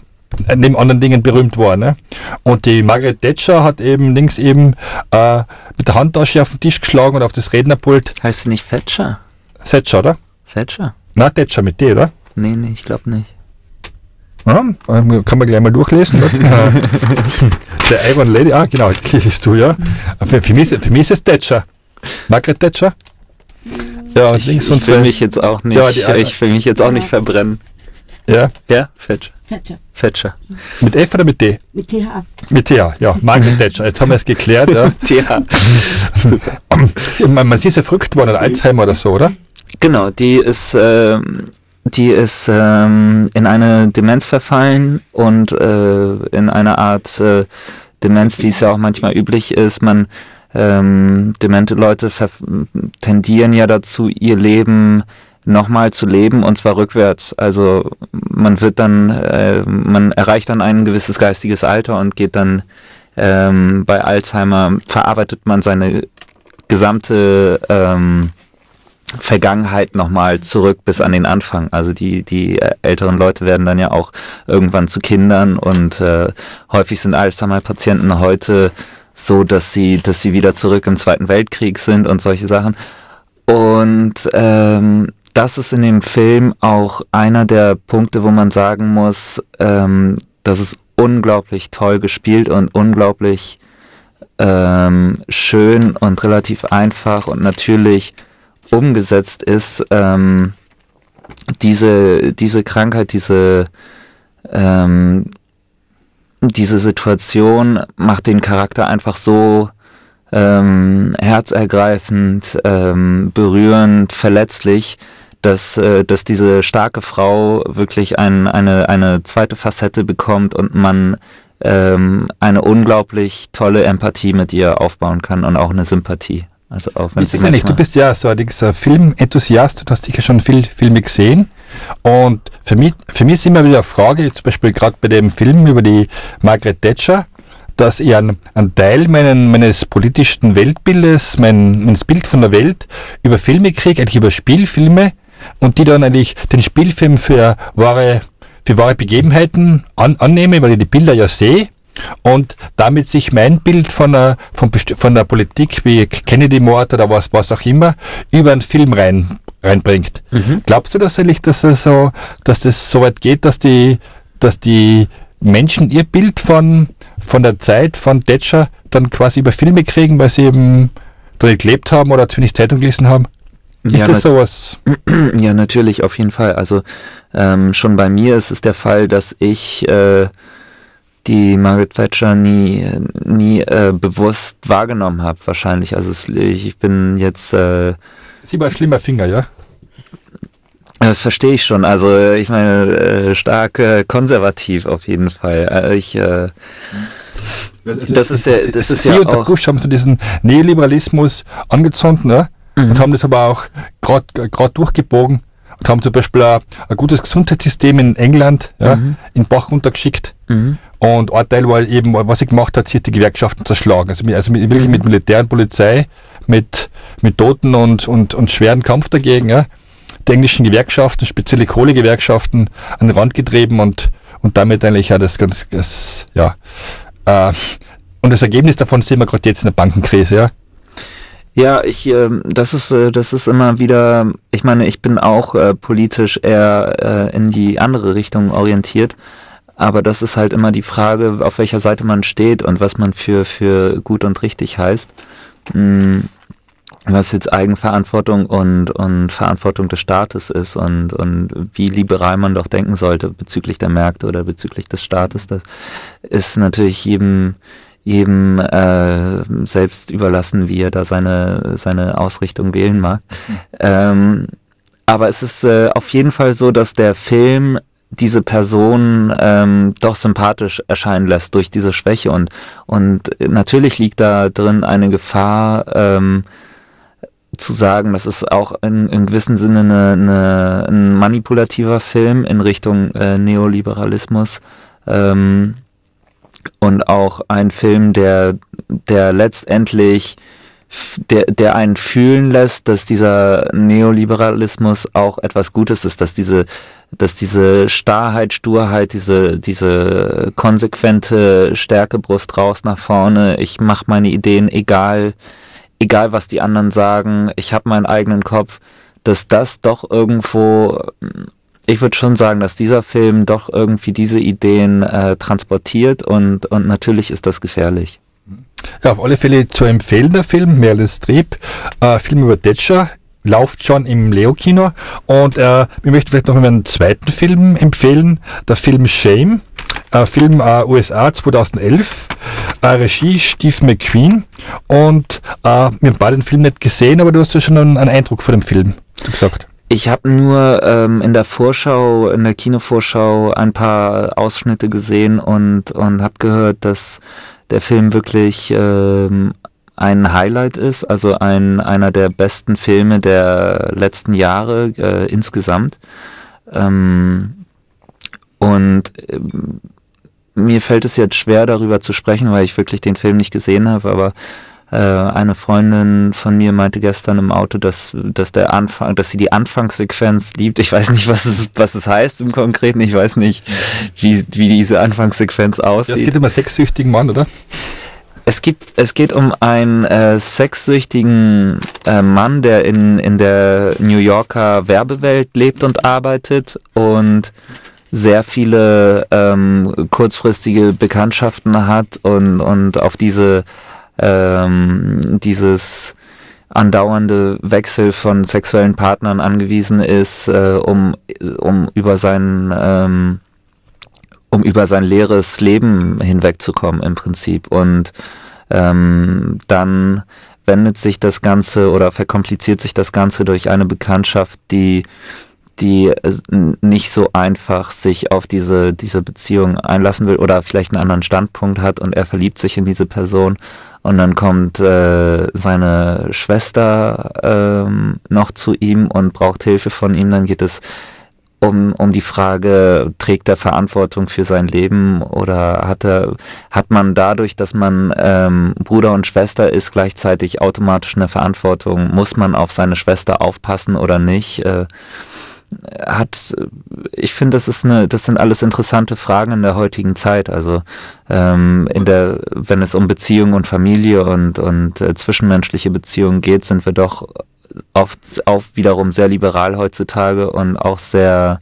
äh, neben anderen Dingen berühmt worden. Ne? Und die Margaret Thatcher hat eben links eben äh, mit der Handtasche auf den Tisch geschlagen und auf das Rednerpult. Heißt sie nicht Thatcher? Thatcher, oder? Thatcher? Na, Thatcher mit D, oder? Nee, nee, ich glaube nicht. Ja, ähm, kann man gleich mal durchlesen. Oder? *laughs* *laughs* Der Iron Lady, ah genau, das liest du, ja. Für, für, mich, ist- für mich ist es Thatcher. Margaret Thatcher. Ja, und Ich, links ich und will zwei- mich jetzt auch nicht, Ja, die ich will mich jetzt auch nicht verbrennen. Ja, Ja, Thatcher. Thatcher. Thatcher. mit F oder mit D? Mit TH. Mit T, ja. Margaret Thatcher. Jetzt haben wir es geklärt. Ja. *laughs* Ja. man, man sie ist ja verrückt worden oder Alzheimer oder so, oder? Genau, die ist, ähm, die ist ähm, in eine Demenz verfallen und äh, in eine Art äh, Demenz, wie es ja auch manchmal üblich ist. Man ähm, demente Leute tendieren ja dazu, ihr Leben nochmal zu leben und zwar rückwärts. Also man wird dann, äh, man erreicht dann ein gewisses geistiges Alter und geht dann ähm, bei Alzheimer verarbeitet man seine gesamte ähm, Vergangenheit nochmal zurück bis an den Anfang. Also die, die äh, älteren Leute werden dann ja auch irgendwann zu Kindern und äh, häufig sind Alzheimer-Patienten heute so, dass sie, dass sie wieder zurück im Zweiten Weltkrieg sind und solche Sachen. Und ähm, das ist in dem Film auch einer der Punkte, wo man sagen muss, ähm, das ist unglaublich toll gespielt und unglaublich ähm, schön und relativ einfach und natürlich umgesetzt ist, ähm, diese, diese Krankheit, diese, ähm, diese Situation macht den Charakter einfach so ähm, herzergreifend, ähm, berührend, verletzlich, dass, äh, dass diese starke Frau wirklich ein, eine, eine zweite Facette bekommt und man ähm, eine unglaublich tolle Empathie mit ihr aufbauen kann und auch eine Sympathie. Also auch wenn ist eigentlich? Du bist ja so ein Filmenthusiast, du hast sicher schon viel Filme gesehen. Und für mich, für mich ist immer wieder eine Frage, zum Beispiel gerade bei dem Film über die Margaret Thatcher, dass ich einen, einen Teil meinen, meines politischen Weltbildes, mein, meines Bild von der Welt über Filme kriege, eigentlich über Spielfilme und die dann eigentlich den Spielfilm für wahre, für wahre Begebenheiten an, annehme, weil ich die Bilder ja sehe und damit sich mein Bild von der, von, von der Politik wie Kennedy-Mord oder was, was auch immer über einen Film rein, reinbringt. Glaubst du tatsächlich, dass es so, dass das so weit geht, dass die, dass die Menschen ihr Bild von, von der Zeit von Thatcher dann quasi über Filme kriegen, weil sie eben drin gelebt haben oder zu wenig Zeitung gelesen haben? Ist Ja, das sowas? *clears throat* Ja, natürlich, auf jeden Fall. Also ähm, schon bei mir ist es der Fall, dass ich äh, die Margaret Thatcher nie, nie äh, bewusst wahrgenommen habe, wahrscheinlich. Also es, ich bin jetzt, äh, Sie war ein schlimmer Finger, ja? das verstehe ich schon. Also ich meine, äh, stark äh, konservativ auf jeden Fall. Äh, ich, äh, Das ist ja- das ist Sie ja und der auch- Bush haben so diesen Neoliberalismus angezündet ne? Mhm. und haben das aber auch gerade durchgebogen und haben zum Beispiel auch ein gutes Gesundheitssystem in England ja, Mhm. in Bach runtergeschickt. mhm. Und ein Teil war eben, was sie gemacht hat, sie hat die Gewerkschaften zerschlagen. Also, mit, also mit, wirklich mit Militär und Polizei, mit, mit Toten und, und, und schweren Kampf dagegen. Ja. Die englischen Gewerkschaften, spezielle Kohlegewerkschaften, an den Rand getrieben und, und damit eigentlich ja das ganz, das, ja. Äh, und das Ergebnis davon sehen wir gerade jetzt in der Bankenkrise, ja. Ja, ich, ähm, das ist, äh, das ist immer wieder, ich meine, ich bin auch äh, politisch eher äh, in die andere Richtung orientiert, aber das ist halt immer die Frage, auf welcher Seite man steht und was man für, für gut und richtig heißt. Mm, was jetzt Eigenverantwortung und, und Verantwortung des Staates ist und, und wie liberal man doch denken sollte bezüglich der Märkte oder bezüglich des Staates, das ist natürlich jedem, jedem äh, selbst überlassen, wie er da seine, seine Ausrichtung wählen mag. Ähm, aber es ist äh, auf jeden Fall so, dass der Film diese Person ähm, doch sympathisch erscheinen lässt durch diese Schwäche. Und und natürlich liegt da drin eine Gefahr ähm, zu sagen, das ist auch in, in gewissem Sinne eine, eine, ein manipulativer Film in Richtung äh, Neoliberalismus. Ähm, und auch ein Film, der, der letztendlich der, der einen fühlen lässt, dass dieser Neoliberalismus auch etwas Gutes ist, dass diese, dass diese Starrheit, Sturheit, diese, diese konsequente Stärke, Brust raus nach vorne, ich mache meine Ideen egal, egal was die anderen sagen, ich habe meinen eigenen Kopf, dass das doch irgendwo, ich würde schon sagen, dass dieser Film doch irgendwie diese Ideen äh, transportiert und, und natürlich ist das gefährlich. Ja, auf alle Fälle zu empfehlen, der Film, Meryl Streep, äh, Film über Thatcher, läuft schon im Leo-Kino. Und äh, ich möchte vielleicht noch einen zweiten Film empfehlen, der Film Shame, äh, Film äh, USA 2011, äh, Regie Steve McQueen. Und äh, wir haben beide den Film nicht gesehen, aber du hast ja schon einen, einen Eindruck von dem Film, gesagt. Ich habe nur ähm, in der Vorschau, in der Kinovorschau ein paar Ausschnitte gesehen und, und habe gehört, dass der Film wirklich ähm, ein Highlight ist, also ein, einer der besten Filme der letzten Jahre äh, insgesamt. Ähm, und ähm, mir fällt es jetzt schwer, darüber zu sprechen, weil ich wirklich den Film nicht gesehen habe, aber äh, eine Freundin von mir meinte gestern im Auto, dass, dass der Anfang, dass sie die Anfangssequenz liebt. Ich weiß nicht, was es, was es heißt im Konkreten. Ich weiß nicht, wie, wie diese Anfangssequenz Ja, es aussieht. geht um einen sexsüchtigen Mann, oder? Es gibt, es geht um einen äh, sexsüchtigen äh, Mann, der in, in der New Yorker Werbewelt lebt und arbeitet und sehr viele ähm, kurzfristige Bekanntschaften hat und, und auf diese ähm, dieses andauernde Wechsel von sexuellen Partnern angewiesen ist, äh, um, um über sein ähm, um über sein leeres Leben hinwegzukommen im Prinzip. Und ähm, dann wendet sich das Ganze oder verkompliziert sich das Ganze durch eine Bekanntschaft, die die äh, nicht so einfach sich auf diese, diese Beziehung einlassen will oder vielleicht einen anderen Standpunkt hat und er verliebt sich in diese Person und dann kommt äh, seine Schwester ähm, noch zu ihm und braucht Hilfe von ihm, dann geht es um, um die Frage, trägt er Verantwortung für sein Leben oder hat er, hat man dadurch, dass man ähm, Bruder und Schwester ist, gleichzeitig automatisch eine Verantwortung? Muss man auf seine Schwester aufpassen oder nicht? Äh, hat, ich finde, das ist eine, das sind alles interessante Fragen in der heutigen Zeit. Also ähm, in der, wenn es um Beziehung und Familie und und äh, zwischenmenschliche Beziehungen geht, sind wir doch oft auch wiederum sehr liberal heutzutage und auch sehr,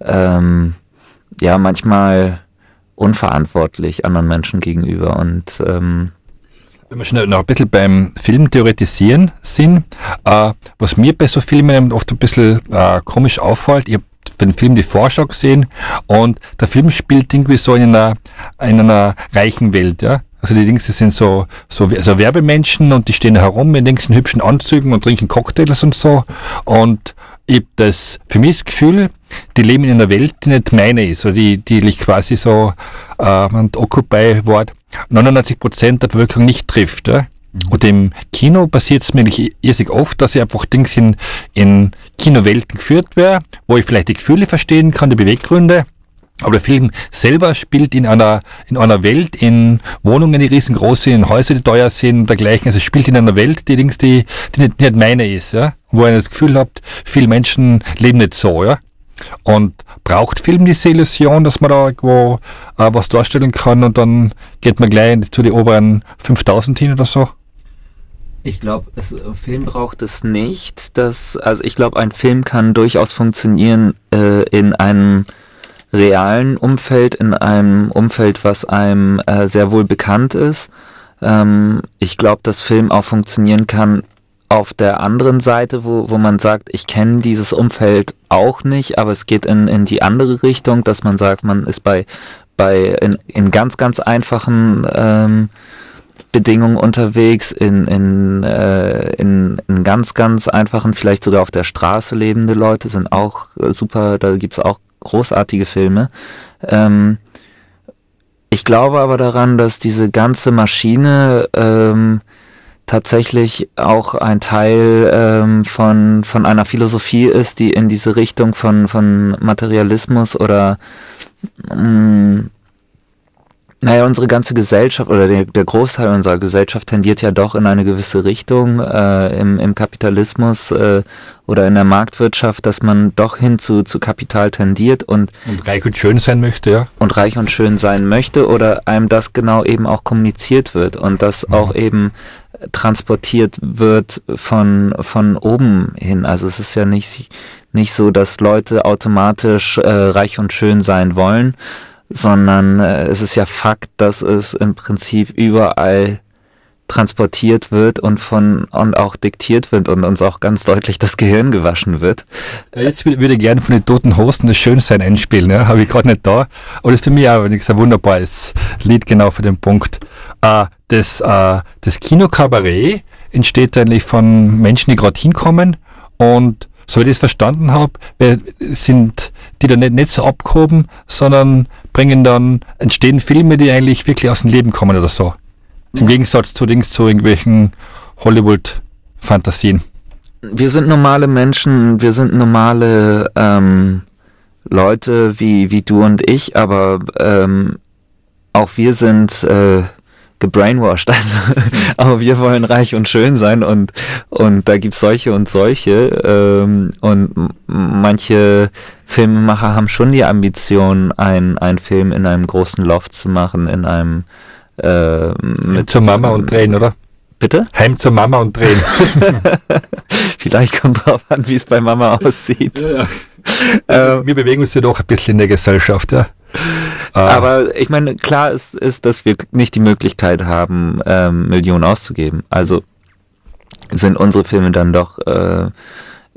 ähm, ja, manchmal unverantwortlich anderen Menschen gegenüber und ähm, Wenn wir schon noch ein bisschen beim Film theoretisieren sind, äh, was mir bei so Filmen oft ein bisschen äh, komisch auffällt, ich habe den Film Die Vorschau gesehen und der Film spielt irgendwie so in einer, in einer reichen Welt, ja. Also die Dings, die sind so, so also Werbemenschen und die stehen herum in in hübschen Anzügen und trinken Cocktails und so. Und ich das für mich das Gefühl, die leben in einer Welt, die nicht meine ist, oder die, die liegt quasi so äh, ein Occupy-Wort 99 Prozent der Bevölkerung nicht trifft. Ja? Und im Kino passiert es mir eigentlich irrsinnig oft, dass ich einfach Dings in, in Kinowelten geführt wäre, wo ich vielleicht die Gefühle verstehen kann, die Beweggründe. Aber der Film selber spielt in einer, in einer Welt, in Wohnungen, die riesengroß sind, in Häuser, die teuer sind und dergleichen. Also spielt in einer Welt, die Dings, die, die nicht, nicht meine ist, ja. Wo ihr das Gefühl habt, viele Menschen leben nicht so, ja. Und braucht Film diese Illusion, dass man da irgendwo äh, was darstellen kann und dann geht man gleich zu den oberen 5000 hin oder so? Ich glaube, Film braucht es nicht. Dass, also ich glaube, ein Film kann durchaus funktionieren äh, in einem realen Umfeld, in einem Umfeld, was einem äh, sehr wohl bekannt ist. Ähm, ich glaube, dass Film auch funktionieren kann auf der anderen Seite, wo, wo man sagt, ich kenne dieses Umfeld auch nicht, aber es geht in, in die andere Richtung, dass man sagt, man ist bei, bei in, in ganz, ganz einfachen ähm, Bedingungen unterwegs, in, in, äh, in, in ganz, ganz einfachen, vielleicht sogar auf der Straße lebende Leute sind auch äh, super, da gibt's auch großartige Filme. Ähm, ich glaube aber daran, dass diese ganze Maschine ähm, tatsächlich auch ein Teil ähm, von, von einer Philosophie ist, die in diese Richtung von, von Materialismus oder mh, mm, naja, unsere ganze Gesellschaft oder der, der Großteil unserer Gesellschaft tendiert ja doch in eine gewisse Richtung äh, im, im Kapitalismus äh, oder in der Marktwirtschaft, dass man doch hin zu, zu Kapital tendiert und, und reich und schön sein möchte, ja. Und reich und schön sein möchte oder einem das genau eben auch kommuniziert wird und das mhm. auch eben transportiert wird von, von oben hin. Also es ist ja nicht, nicht so, dass Leute automatisch äh, reich und schön sein wollen, sondern äh, es ist ja Fakt, dass es im Prinzip überall transportiert wird und von und auch diktiert wird und uns auch ganz deutlich das Gehirn gewaschen wird. Jetzt würde ich gerne von den toten Hosten das Schönsein einspielen, ja? habe ich gerade nicht da. Aber das ist für mich auch ein wunderbares Lied genau für den Punkt. Äh, das, äh, das Kinokabarett entsteht eigentlich von Menschen, die gerade hinkommen und so wie ich das verstanden habe, sind die da nicht, nicht so abgehoben, sondern bringen dann, entstehen Filme, die eigentlich wirklich aus dem Leben kommen oder so. Im Gegensatz zu Dings, zu irgendwelchen Hollywood-Fantasien. Wir sind normale Menschen, wir sind normale ähm, Leute wie, wie du und ich, aber ähm, auch wir sind äh, gebrainwashed. *laughs* Also, aber wir wollen reich und schön sein und, und da gibt's solche und solche. Ähm, und manche Filmemacher haben schon die Ambition, ein, einen Film in einem großen Loft zu machen, in einem äh, mit zur Mama und drehen, oder? Bitte? Heim zur Mama und drehen. *laughs* Vielleicht kommt drauf an, wie es bei Mama aussieht. Ja, ja. wir bewegen uns ja doch ein bisschen in der Gesellschaft, ja. Ah. Aber ich meine, klar ist, ist, dass wir nicht die Möglichkeit haben, ähm, Millionen auszugeben. Also sind unsere Filme dann doch äh,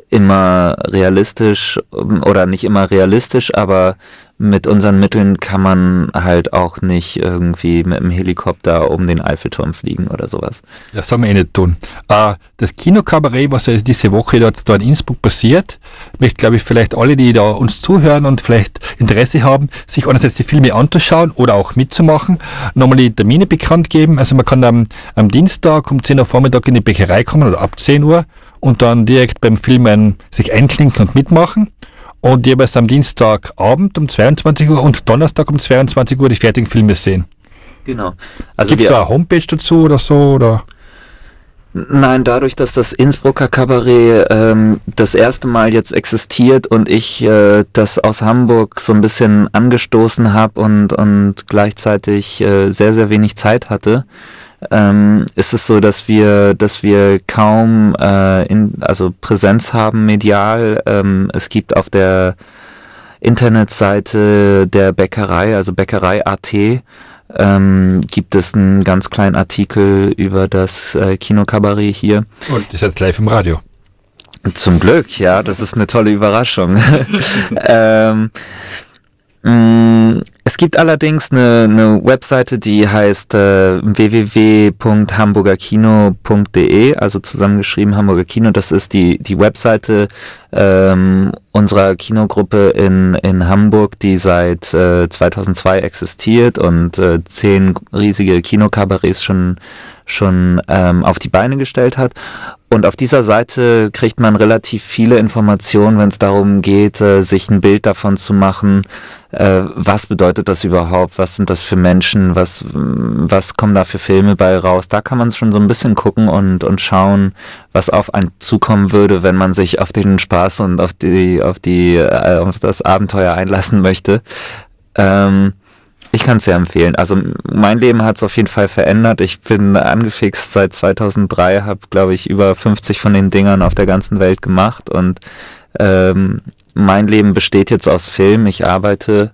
immer realistisch oder nicht immer realistisch, aber mit unseren Mitteln kann man halt auch nicht irgendwie mit einem Helikopter um den Eiffelturm fliegen oder sowas. Das soll man eh nicht tun. Äh, das Kinokabarett, was ja diese Woche dort, dort in Innsbruck passiert, möchte, glaube ich, vielleicht alle, die da uns zuhören und vielleicht Interesse haben, sich einerseits die Filme anzuschauen oder auch mitzumachen, nochmal die Termine bekannt geben. Also man kann am, am Dienstag um 10 Uhr Vormittag in die Bäckerei kommen oder ab 10 Uhr und dann direkt beim Film ein, sich einklinken und mitmachen und jeweils am Dienstagabend um 22 Uhr und Donnerstag um 22 Uhr die fertigen Filme sehen. Genau. Also Gibt es da eine Homepage dazu oder so? Oder? Nein, dadurch, dass das Innsbrucker Kabarett ähm, das erste Mal jetzt existiert und ich äh, das aus Hamburg so ein bisschen angestoßen habe und, und gleichzeitig äh, sehr, sehr wenig Zeit hatte, ähm, ist es so, dass wir, dass wir kaum äh, in, also Präsenz haben medial. Ähm, es gibt auf der Internetseite der Bäckerei, also Bäckerei.at, ähm, gibt es einen ganz kleinen Artikel über das äh, Kinokabarett hier. Und ist jetzt live im Radio. Zum Glück, ja, das ist eine tolle Überraschung. *laughs* ähm, mh, es gibt allerdings eine, eine Webseite, die heißt äh, www.hamburgerkino.de, also zusammengeschrieben Hamburger Kino. Das ist die, die Webseite ähm, unserer Kinogruppe in, in Hamburg, die seit äh, 2002 existiert und äh, zehn riesige Kinokabarets schon schon ähm, auf die Beine gestellt hat. Und auf dieser Seite kriegt man relativ viele Informationen, wenn es darum geht, äh, sich ein Bild davon zu machen, äh, was bedeutet das überhaupt, was sind das für Menschen, was, was kommen da für Filme bei raus. Da kann man schon so ein bisschen gucken und, und schauen, was auf einen zukommen würde, wenn man sich auf den Spaß und auf die, auf die, äh, auf das Abenteuer einlassen möchte. Ähm, ich kann es sehr empfehlen. Also mein Leben hat es auf jeden Fall verändert. Ich bin angefixt seit 2003, habe glaube ich über 50 von den Dingern auf der ganzen Welt gemacht und ähm, mein Leben besteht jetzt aus Film. Ich arbeite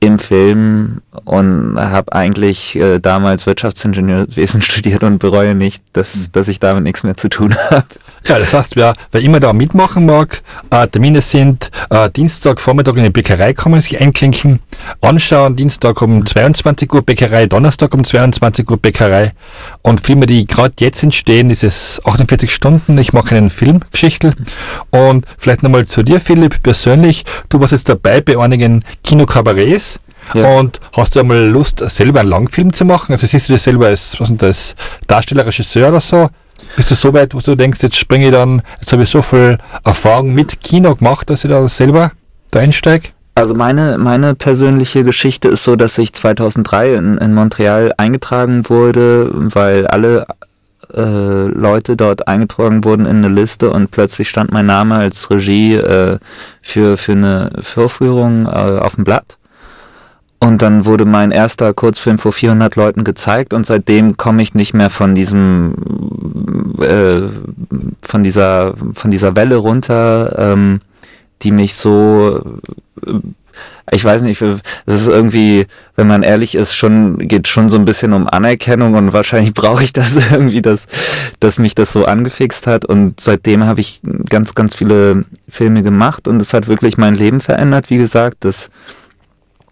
im Film und habe eigentlich äh, damals Wirtschaftsingenieurwesen *laughs* studiert und bereue nicht, dass, dass ich damit nichts mehr zu tun *laughs* habe. Ja, das heißt, wer, wer immer da mitmachen mag, äh, Termine sind äh, Dienstag, Vormittag in die Bäckerei kann man sich einklinken, anschauen, Dienstag um 22 Uhr Bäckerei, Donnerstag um 22 Uhr Bäckerei. Und Filme, die gerade jetzt entstehen, ist es 48 Stunden, ich mache einen Filmgeschichtel. Und vielleicht nochmal zu dir, Philipp, persönlich, du warst jetzt dabei bei einigen Kinokabarets Ja. und hast du einmal Lust, selber einen Langfilm zu machen? Also siehst du dich selber als, was das, Darsteller, Regisseur oder so? Bist du so weit, wo du denkst, jetzt springe ich dann, jetzt habe ich so viel Erfahrung mit Kino gemacht, dass ich da selber da einsteige? Also meine, meine persönliche Geschichte ist so, dass ich 2003 in, in Montreal eingetragen wurde, weil alle äh, Leute dort eingetragen wurden in eine Liste und plötzlich stand mein Name als Regie äh, für, für eine Vorführung äh, auf dem Blatt. Und dann wurde mein erster Kurzfilm vor 400 Leuten gezeigt und seitdem komme ich nicht mehr von diesem, äh, von dieser, von dieser Welle runter, ähm, die mich so, äh, ich weiß nicht, es ist irgendwie, wenn man ehrlich ist, schon, geht schon so ein bisschen um Anerkennung und wahrscheinlich *laughs* brauche ich das irgendwie, dass, dass mich das so angefixt hat. Und seitdem habe ich ganz, ganz viele Filme gemacht und es hat wirklich mein Leben verändert, wie gesagt, das,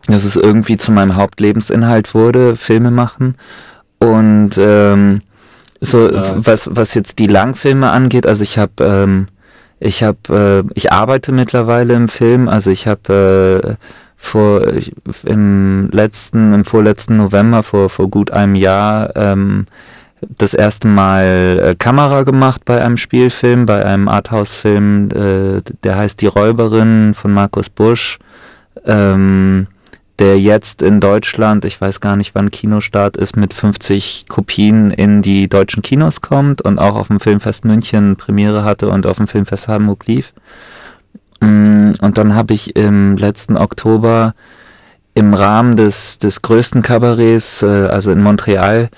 dass es irgendwie zu meinem Hauptlebensinhalt wurde, Filme machen. Und ähm, so Ja. was was jetzt die Langfilme angeht, also ich habe ähm, ich habe äh, ich arbeite mittlerweile im Film, also ich habe äh, vor im letzten im vorletzten November vor vor gut einem Jahr ähm, das erste Mal äh, Kamera gemacht bei einem Spielfilm, bei einem Arthouse-Film, äh, der heißt Die Räuberin von Markus Busch, ähm, der jetzt in Deutschland, ich weiß gar nicht wann Kinostart ist, mit 50 Kopien in die deutschen Kinos kommt und auch auf dem Filmfest München Premiere hatte und auf dem Filmfest Hamburg lief. Mm, Und dann habe ich im letzten Oktober im Rahmen des, des größten Kabarets, äh, also in Montreal,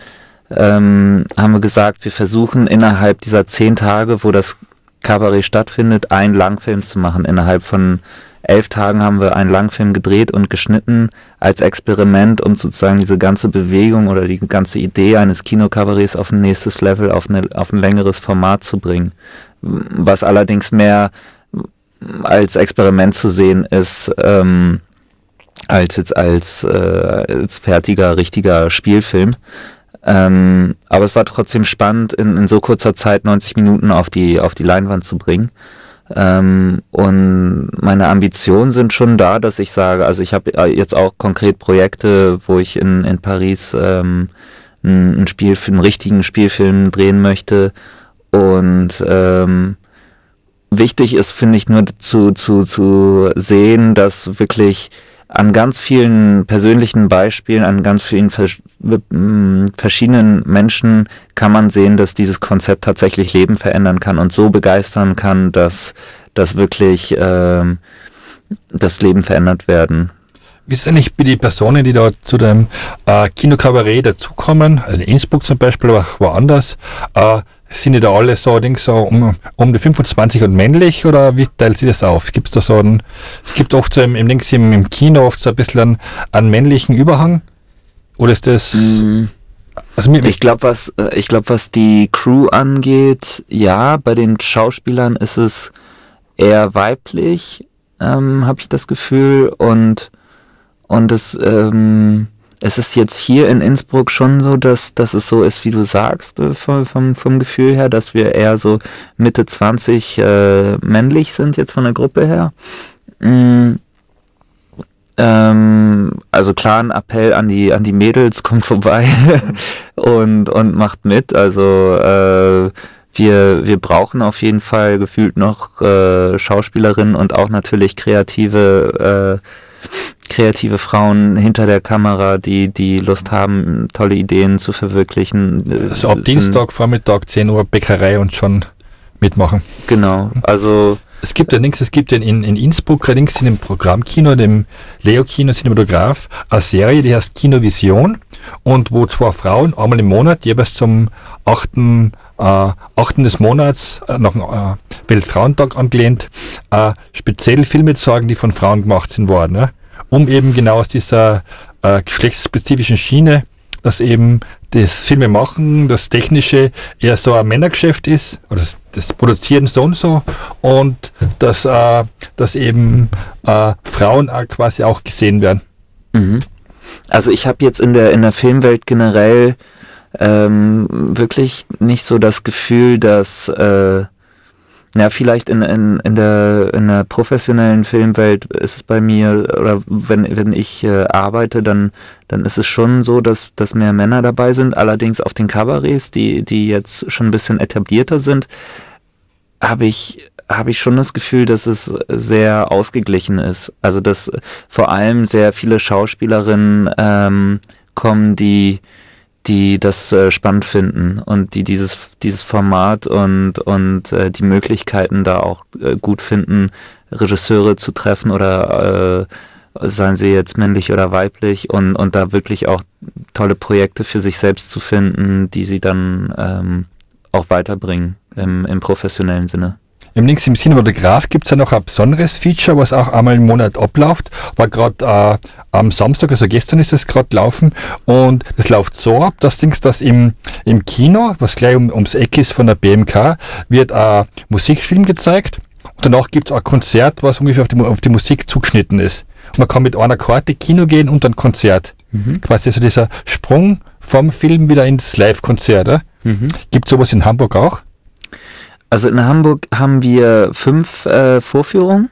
ähm, haben wir gesagt, wir versuchen innerhalb dieser zehn Tage, wo das Kabarett stattfindet, einen Langfilm zu machen. Innerhalb von elf Tagen haben wir einen Langfilm gedreht und geschnitten als Experiment, um sozusagen diese ganze Bewegung oder die ganze Idee eines Kinokabarets auf ein nächstes Level, auf, eine, auf ein längeres Format zu bringen. Was allerdings mehr als Experiment zu sehen ist, ähm, als jetzt als, äh, als fertiger, richtiger Spielfilm. Ähm, aber es war trotzdem spannend, in, in so kurzer Zeit 90 Minuten auf die, auf die Leinwand zu bringen. Ähm, und meine Ambitionen sind schon da, dass ich sage, also ich habe jetzt auch konkret Projekte, wo ich in, in Paris ähm, einen, einen Spielfilm, einen richtigen Spielfilm drehen möchte. Und ähm, wichtig ist, finde ich, nur zu, zu, zu sehen, dass wirklich an ganz vielen persönlichen Beispielen, an ganz vielen vers m, verschiedenen Menschen kann man sehen, dass dieses Konzept tatsächlich Leben verändern kann und so begeistern kann, dass, dass wirklich ähm, das Leben verändert werden. Wie es eigentlich den Personen, die da zu dem äh, Kinokabarett dazukommen, also in Innsbruck zum Beispiel, aber woanders, äh, sind die da alle so, denk so um, um die 25 und männlich oder wie teilt sich das auf? Gibt es da so einen, es gibt oft so im, im, im, im Kino oft so ein bisschen einen, einen männlichen Überhang? Oder ist das. Mm, Also mir, Ich glaube, was, äh, ich glaube, was die Crew angeht, ja, bei den Schauspielern ist es eher weiblich, ähm, habe ich das Gefühl. Und, und es, ähm, es ist jetzt hier in Innsbruck schon so, dass, dass es so ist, wie du sagst, äh, vom, vom, vom Gefühl her, dass wir eher so Mitte 20 äh, männlich sind jetzt von der Gruppe her. Mm, ähm, also klar, ein Appell an die, an die Mädels, kommt vorbei *laughs* und, und macht mit. Also äh, wir, wir brauchen auf jeden Fall gefühlt noch äh, Schauspielerinnen und auch natürlich kreative, äh, kreative Frauen hinter der Kamera, die, die Lust haben, tolle Ideen zu verwirklichen. also ab Dienstag, Vormittag, 10 Uhr Bäckerei und schon mitmachen. Genau, also Es gibt ja nichts, es gibt ja in, in Innsbruck allerdings in dem Programmkino, dem Leo-Kino Cinematograph, eine Serie, die heißt Kinovision und wo zwei Frauen einmal im Monat, jeweils zum 8. Äh, 8. des Monats, äh, nach dem äh, Weltfrauentag angelehnt, äh, speziell Filme zeigen, die von Frauen gemacht sind worden, ne? um eben genau aus dieser äh, geschlechtsspezifischen Schiene, dass eben das Filme machen, das Technische eher so ein Männergeschäft ist, oder das, das Produzieren so und so, und dass, äh, dass eben äh, Frauen auch quasi auch gesehen werden. Mhm. Also ich habe jetzt in der in der Filmwelt generell ähm, wirklich nicht so das Gefühl, dass äh, ja vielleicht in, in, in der in der professionellen Filmwelt ist es bei mir oder wenn wenn ich äh, arbeite, dann dann ist es schon so, dass dass mehr Männer dabei sind. Allerdings auf den Kabarets, die die jetzt schon ein bisschen etablierter sind, habe ich habe ich schon das Gefühl, dass es sehr ausgeglichen ist. Also dass vor allem sehr viele Schauspielerinnen ähm, kommen, die die das äh, spannend finden und die dieses dieses Format und und äh, die Möglichkeiten da auch äh, gut finden, Regisseure zu treffen oder äh, seien sie jetzt männlich oder weiblich und und da wirklich auch tolle Projekte für sich selbst zu finden, die sie dann ähm, auch weiterbringen im, im professionellen Sinne. Im Links im Cinematograph gibt es ja noch ein besonderes Feature, was auch einmal im Monat abläuft. War gerade äh, am Samstag, also gestern ist es gerade laufen. Und es läuft so ab, dass Dings, dass im, im Kino, was gleich um, ums Eck ist von der BMK, wird ein Musikfilm gezeigt. Und danach gibt es ein Konzert, was ungefähr auf die, auf die Musik zugeschnitten ist. Und man kann mit einer Karte Kino gehen und ein Konzert. Quasi so dieser Sprung vom Film wieder ins Live-Konzert. Äh? Gibt sowas in Hamburg auch? Also in Hamburg haben wir fünf äh, Vorführungen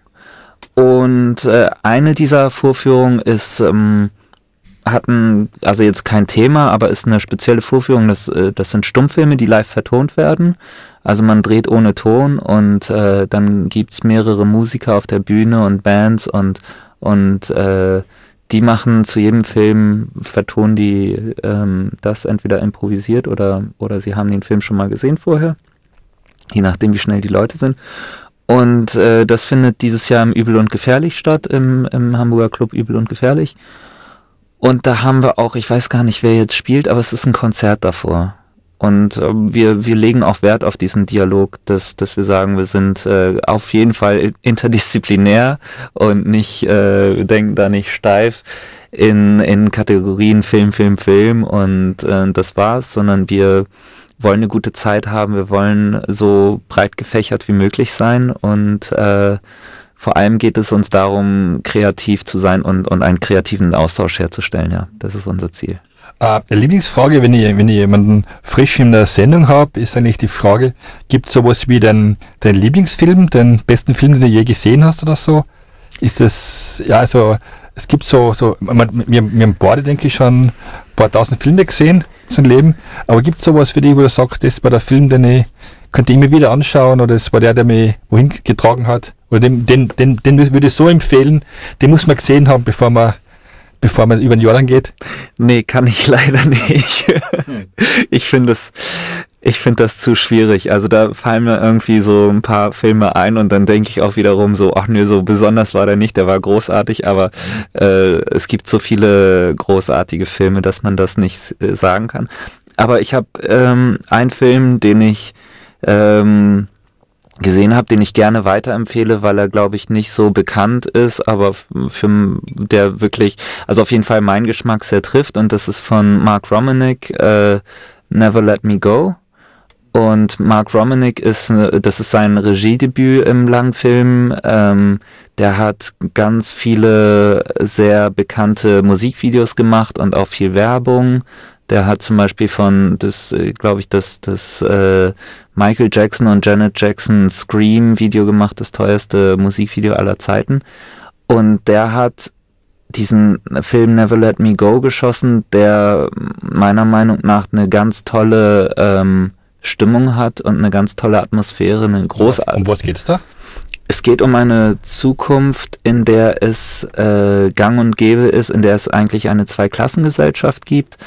und äh, eine dieser Vorführungen ist ähm, hatten also jetzt kein Thema, aber ist eine spezielle Vorführung. Das, äh, das sind Stummfilme, die live vertont werden. Also man dreht ohne Ton und äh, dann gibt's mehrere Musiker auf der Bühne und Bands und und äh, die machen zu jedem Film, vertonen die ähm, das entweder improvisiert oder, oder sie haben den Film schon mal gesehen vorher je nachdem, wie schnell die Leute sind. Und äh, das findet dieses Jahr im Übel und Gefährlich statt, im, im Hamburger Club Übel und Gefährlich. Und da haben wir auch, ich weiß gar nicht, wer jetzt spielt, aber es ist ein Konzert davor. Und ähm, wir, wir legen auch Wert auf diesen Dialog, dass, dass wir sagen, wir sind äh, auf jeden Fall interdisziplinär und nicht, äh, wir denken da nicht steif in, in Kategorien Film, Film, Film und äh, das war's, sondern wir wollen eine gute Zeit haben, wir wollen so breit gefächert wie möglich sein und äh, vor allem geht es uns darum, kreativ zu sein und, und einen kreativen Austausch herzustellen, ja. Das ist unser Ziel. Äh, Lieblingsfrage, wenn ich, wenn jemanden frisch in der Sendung habe, ist eigentlich die Frage, gibt es sowas wie dein, dein Lieblingsfilm, den besten Film, den du je gesehen hast oder so? Ist das, ja, also, es gibt so, so wir, wir haben beide, denke ich, schon paar tausend Filme gesehen in seinem Leben, aber gibt es sowas für dich, wo du sagst, das war der Film, den ich könnte ich mir wieder anschauen oder das war der, der mich wohin getragen hat? Oder den, den, den, den würde ich so empfehlen, den muss man gesehen haben, bevor man, bevor man über den Jordan geht. Nee, kann ich *laughs* leider nicht. ich finde das, ich finde das zu schwierig. Also da fallen mir irgendwie so ein paar Filme ein und dann denke ich auch wiederum so, ach nö, so besonders war der nicht, der war großartig, aber äh, es gibt so viele großartige Filme, dass man das nicht äh, sagen kann. Aber ich habe ähm, einen Film, den ich ähm, gesehen habe, den ich gerne weiterempfehle, weil er, glaube ich, nicht so bekannt ist, aber für der wirklich, also auf jeden Fall meinen Geschmack sehr trifft. Und das ist von Mark Romanek, äh, Never Let Me Go. Und Mark Romanek ist, äh, das ist sein Regiedebüt im Langfilm. Ähm, der hat ganz viele sehr bekannte Musikvideos gemacht und auch viel Werbung. Der hat zum Beispiel von, das, glaube ich, das, das äh, Michael Jackson und Janet Jackson Scream Video gemacht, das teuerste Musikvideo aller Zeiten. Und der hat diesen Film Never Let Me Go geschossen, der meiner Meinung nach eine ganz tolle ähm, Stimmung hat und eine ganz tolle Atmosphäre, eine Was, großartige. um was geht's da? Es geht um eine Zukunft, in der es äh, gang und gäbe ist, in der es eigentlich eine Zweiklassengesellschaft gibt.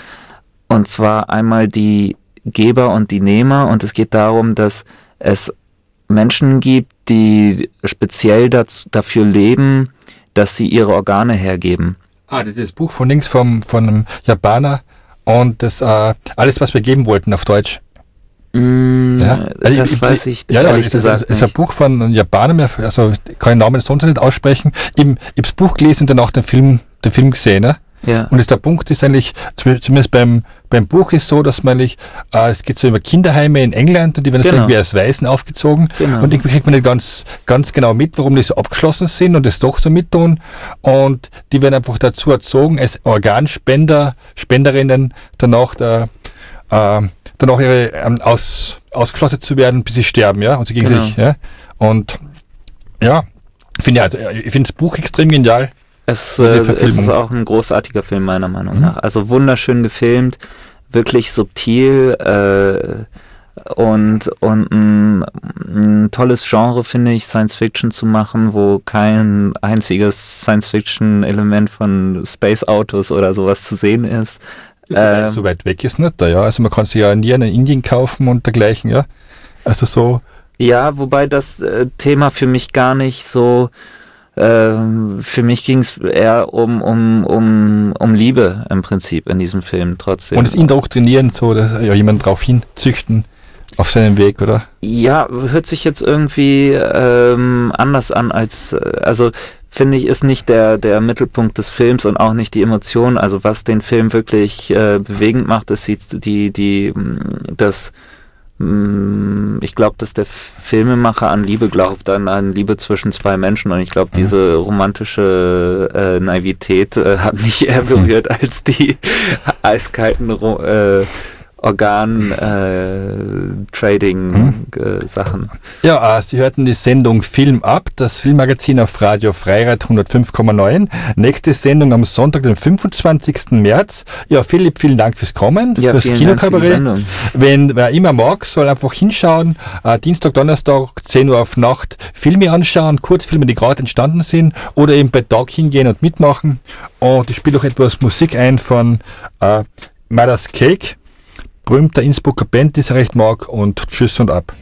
Und zwar einmal die Geber und die Nehmer. Und es geht darum, dass es Menschen gibt, die speziell das, dafür leben, dass sie ihre Organe hergeben. Ah, das ist das Buch von links vom, von einem Japaner und das äh, alles, was wir geben wollten auf Deutsch. Mm, Ja, das also ich- weiß ich Ja, ja, ehrlich ist, gesagt es ist ein nicht. Buch von einem Japaner, mehr- also ich kann den Namen sonst nicht aussprechen. Ich, ich habe das Buch gelesen und danach den Film, den Film gesehen. Ne? Ja. Und ist der Punkt ist eigentlich, zum- zumindest beim, beim Buch ist so, dass man eigentlich, äh, es geht so über Kinderheime in England und die werden Genau. so irgendwie als Waisen aufgezogen. Genau. Und irgendwie kriegt man nicht ganz, ganz genau mit, warum die so abgeschlossen sind und das doch so mittun. Und die werden einfach dazu erzogen, als Organspender, Spenderinnen danach der, äh, danach ihre, ähm, aus, ausgeschlachtet zu werden, bis sie sterben, ja, und sie gegen Genau. sich, ja. Und ja, finde ich, also, ich finde das Buch extrem genial. Es, äh, es ist auch ein großartiger Film, meiner Meinung Mhm. nach. Also wunderschön gefilmt, wirklich subtil äh, und, und ein, ein tolles Genre, finde ich, Science Fiction zu machen, wo kein einziges Science Fiction-Element von Space Autos oder sowas zu sehen ist. Das Ähm, so weit weg ist nicht da, ja. Also man kann sich ja nie in Indien kaufen und dergleichen, ja. Also so, Ja, wobei das äh, Thema für mich gar nicht so. ähm, für mich ging es eher um, um, um, um Liebe im Prinzip in diesem Film trotzdem. und es indoktrinieren, so, dass, ja, jemand drauf hinzüchten auf seinem Weg, oder? Ja, hört sich jetzt irgendwie ähm, anders an als, äh, also finde ich, ist nicht der, der Mittelpunkt des Films und auch nicht die Emotion. Also was den Film wirklich äh, bewegend macht, ist die, die, die, mh, das, mh, ich glaube, dass der Filmemacher an Liebe glaubt, an, an Liebe zwischen zwei Menschen und ich glaube, Mhm. diese romantische äh, Naivität äh, hat mich *laughs* eher berührt als die eiskalten äh, Organ-Trading-Sachen. Ja, äh, Sie hörten die Sendung Film ab, das Filmmagazin auf Radio Freirad 105,9. Nächste Sendung am Sonntag, den 25. März. Ja, Philipp, vielen Dank fürs Kommen, ja, fürs für Kinokabarett. Sendung. Wenn wer immer mag, soll einfach hinschauen. Äh, Dienstag, Donnerstag, 10 Uhr auf Nacht Filme anschauen, Kurzfilme, die gerade entstanden sind, oder eben bei Tag hingehen und mitmachen. Und ich spiele auch etwas Musik ein von äh, Mother's Cake, berühmter Innsbrucker Band, die ich recht mag. Und tschüss und ab.